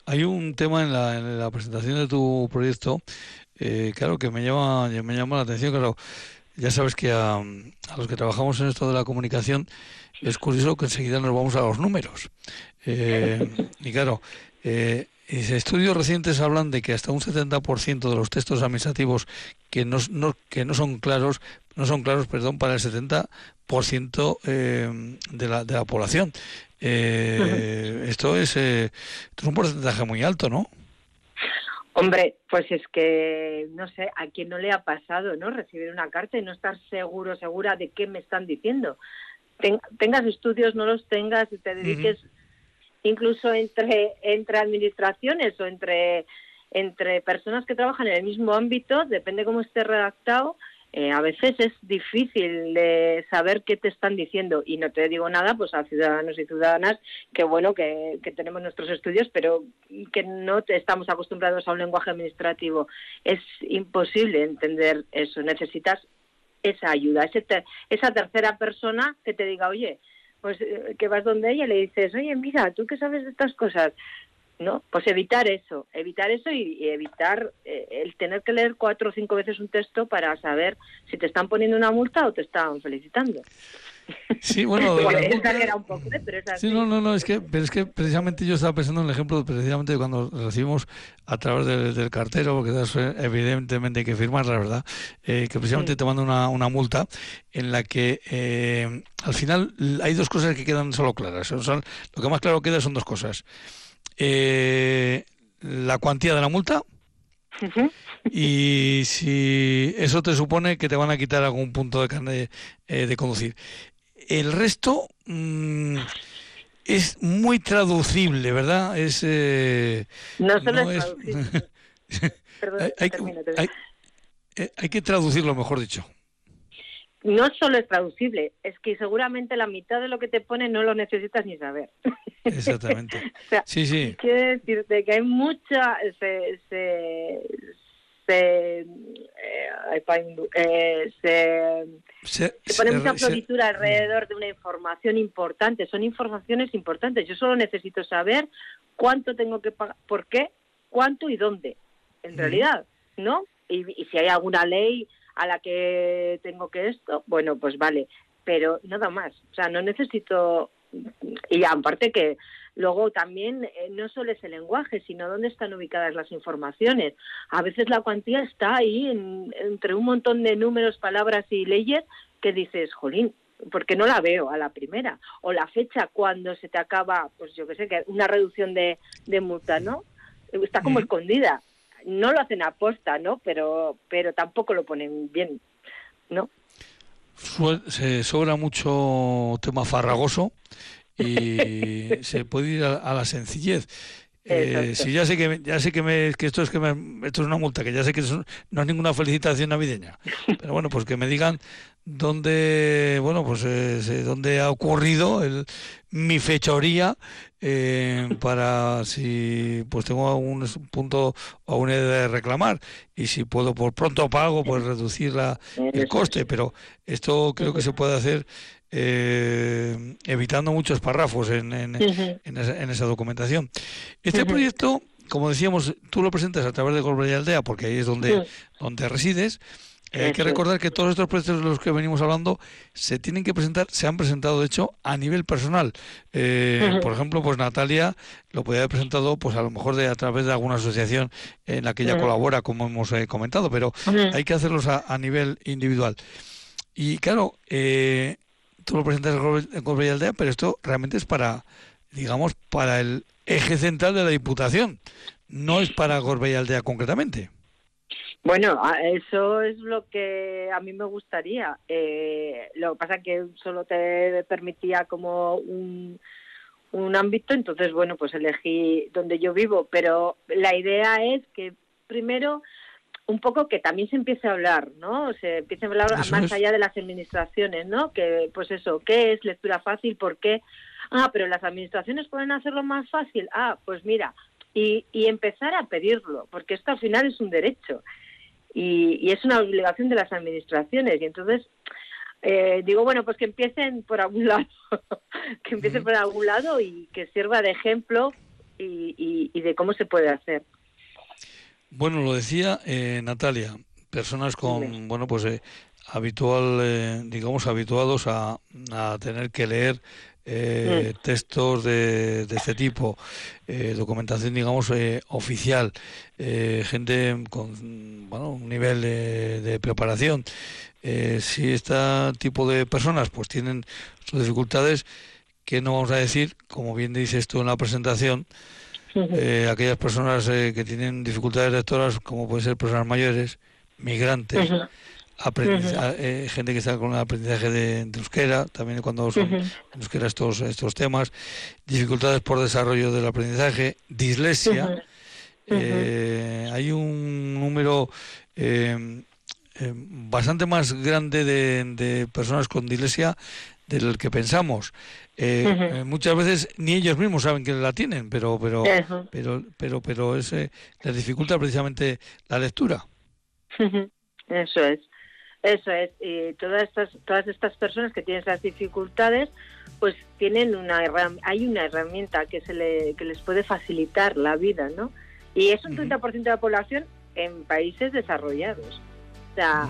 Hay un tema en la, en la presentación de tu proyecto, eh, claro, que me llama, me llama la atención, claro. Ya sabes que a, a, los que trabajamos en esto de la comunicación es curioso que enseguida nos vamos a los números. Eh, y claro, eh, estudios recientes hablan de que hasta un 70% de los textos administrativos que no, no, que no son claros, no son claros, perdón, para el 70% eh, de, la, de la población. Eh, esto, es, eh, esto es un porcentaje muy alto, ¿no? Hombre, pues es que no sé, a quién no le ha pasado, ¿no? Recibir una carta y no estar seguro, segura de qué me están diciendo. tengas estudios, no los tengas y te dediques incluso entre entre administraciones o entre entre personas que trabajan en el mismo ámbito, depende cómo esté redactado, eh, a veces es difícil de saber qué te están diciendo. Y no te digo nada pues a ciudadanos y ciudadanas que bueno que, tenemos nuestros estudios pero que no estamos acostumbrados a un lenguaje administrativo. Es imposible entender eso. Necesitas esa ayuda ese esa tercera persona que te diga oye pues eh, que vas donde ella y le dices oye mira tú qué sabes de estas cosas ¿no? Pues evitar eso, evitar eso y, evitar eh, el tener que leer cuatro o cinco veces un texto para saber si te están poniendo una multa o te están felicitando. Sí, bueno, un poco, ¿eh? pero es así. Sí, no, no, no, es que, pero es que precisamente yo estaba pensando en el ejemplo precisamente cuando recibimos a través del, cartero, porque evidentemente hay que firmar, la verdad, eh, que precisamente te manda una, una multa en la que al final hay dos cosas que quedan solo claras. Lo que más claro queda son dos cosas eh, la cuantía de la multa y si eso te supone que te van a quitar algún punto de carne eh, de conducir. El resto mm, es muy traducible, ¿verdad? Es, eh, no solo es, traducible. hay, hay que traducirlo, mejor dicho no solo es traducible, es que seguramente la mitad de lo que te pone no lo necesitas ni saber. Exactamente. sí, sí. Quiere decirte que hay mucha... Se, se, se, eh, eh, se, pone mucha floritura alrededor de una información importante. Son informaciones importantes. Yo solo necesito saber cuánto tengo que pagar, por qué, cuánto y dónde, en realidad, ¿no? Y, y si hay alguna ley a la que tengo que esto, bueno, pues vale, pero nada más. O sea, no necesito. Y aparte que luego también eh, no solo es el lenguaje, sino dónde están ubicadas las informaciones. A veces la cuantía está ahí entre un montón de números, palabras y leyes que dices, jolín, porque no la veo a la primera. O la fecha cuando se te acaba, pues yo qué sé, que una reducción de, de multa, ¿no? Está como escondida no lo hacen a posta, ¿no? Pero, pero tampoco lo ponen bien, ¿no? Se sobra mucho tema farragoso y se puede ir a, la sencillez. Eh, si ya sé que ya sé que, me, que esto es que me, esto es una multa que ya sé que no es ninguna felicitación navideña pero bueno pues que me digan dónde, bueno, pues eh, dónde ha ocurrido el, mi fechoría eh, para si pues tengo algún punto o una idea de reclamar. Y si puedo por pronto pago pues reducir la, el coste. pero esto creo que se puede hacer eh, evitando muchos párrafos en, en, esa, documentación. Este proyecto como decíamos tú lo presentas a través de y Aldea porque ahí es donde donde resides hay que recordar que todos estos proyectos de los que venimos hablando se tienen que presentar, se han presentado de hecho a nivel personal. Eh, por ejemplo, pues Natalia lo podría haber presentado, pues a lo mejor de a través de alguna asociación en la que ella colabora, como hemos eh, comentado, pero hay que hacerlos a, nivel individual. Y claro, eh, tú lo presentas en Gorbella y Aldea, pero esto realmente es para, digamos, para el eje central de la Diputación, no es para Gorbella y Aldea concretamente. Bueno, eso es lo que a mí me gustaría. Eh, lo que pasa es que solo te permitía como un, un ámbito, entonces, bueno, pues elegí donde yo vivo. Pero la idea es que primero un poco que también se empiece a hablar, ¿no? Se empiece a hablar más allá de las administraciones, ¿no? Que, pues eso, ¿qué es lectura fácil? ¿Por qué? Ah, pero las administraciones pueden hacerlo más fácil. Ah, pues mira, y, y empezar a pedirlo, porque esto al final es un derecho y, es una obligación de las administraciones. Y entonces eh, digo, bueno, pues que empiecen por algún lado, que empiecen por algún lado y que sirva de ejemplo y, de cómo se puede hacer. Bueno, lo decía eh, Natalia, personas con, bueno, pues eh, habitual, digamos, habituados a, a tener que leer eh, mm. textos de, de, este tipo, eh, documentación, digamos, eh, oficial, gente con bueno, un nivel de, preparación. si este tipo de personas pues tienen sus dificultades, que no vamos a decir, como bien dices tú en la presentación, aquellas personas que tienen dificultades lectoras, como pueden ser personas mayores, migrantes, eh, gente que está con el aprendizaje de, euskera, también cuando son en euskera estos, estos temas, dificultades por desarrollo del aprendizaje, dislexia. Eh, hay un número eh, bastante más grande de, personas con dislexia del que pensamos. muchas veces ni ellos mismos saben que la tienen, pero pero pero pero pero es les dificulta precisamente la lectura. Eso es. Eso es, y todas estas, todas estas personas que tienen esas dificultades, pues tienen una hay una herramienta que se le, que les puede facilitar la vida, ¿no? Y es un 30% de la población en países desarrollados. O sea,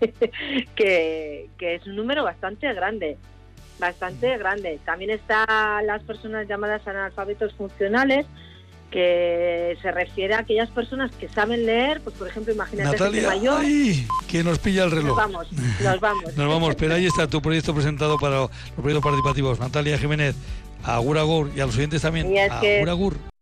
que, que es un número bastante grande, bastante grande. También están las personas llamadas analfabetos funcionales, que se refiere a aquellas personas que saben leer, pues por ejemplo, imagínate Natalia, mayor. Ay, que nos pilla el reloj. Nos vamos, nos vamos. nos vamos, pero ahí está tu proyecto presentado para los proyectos participativos. Natalia Jiménez, Agur Agur y a los oyentes también. Agur Agur.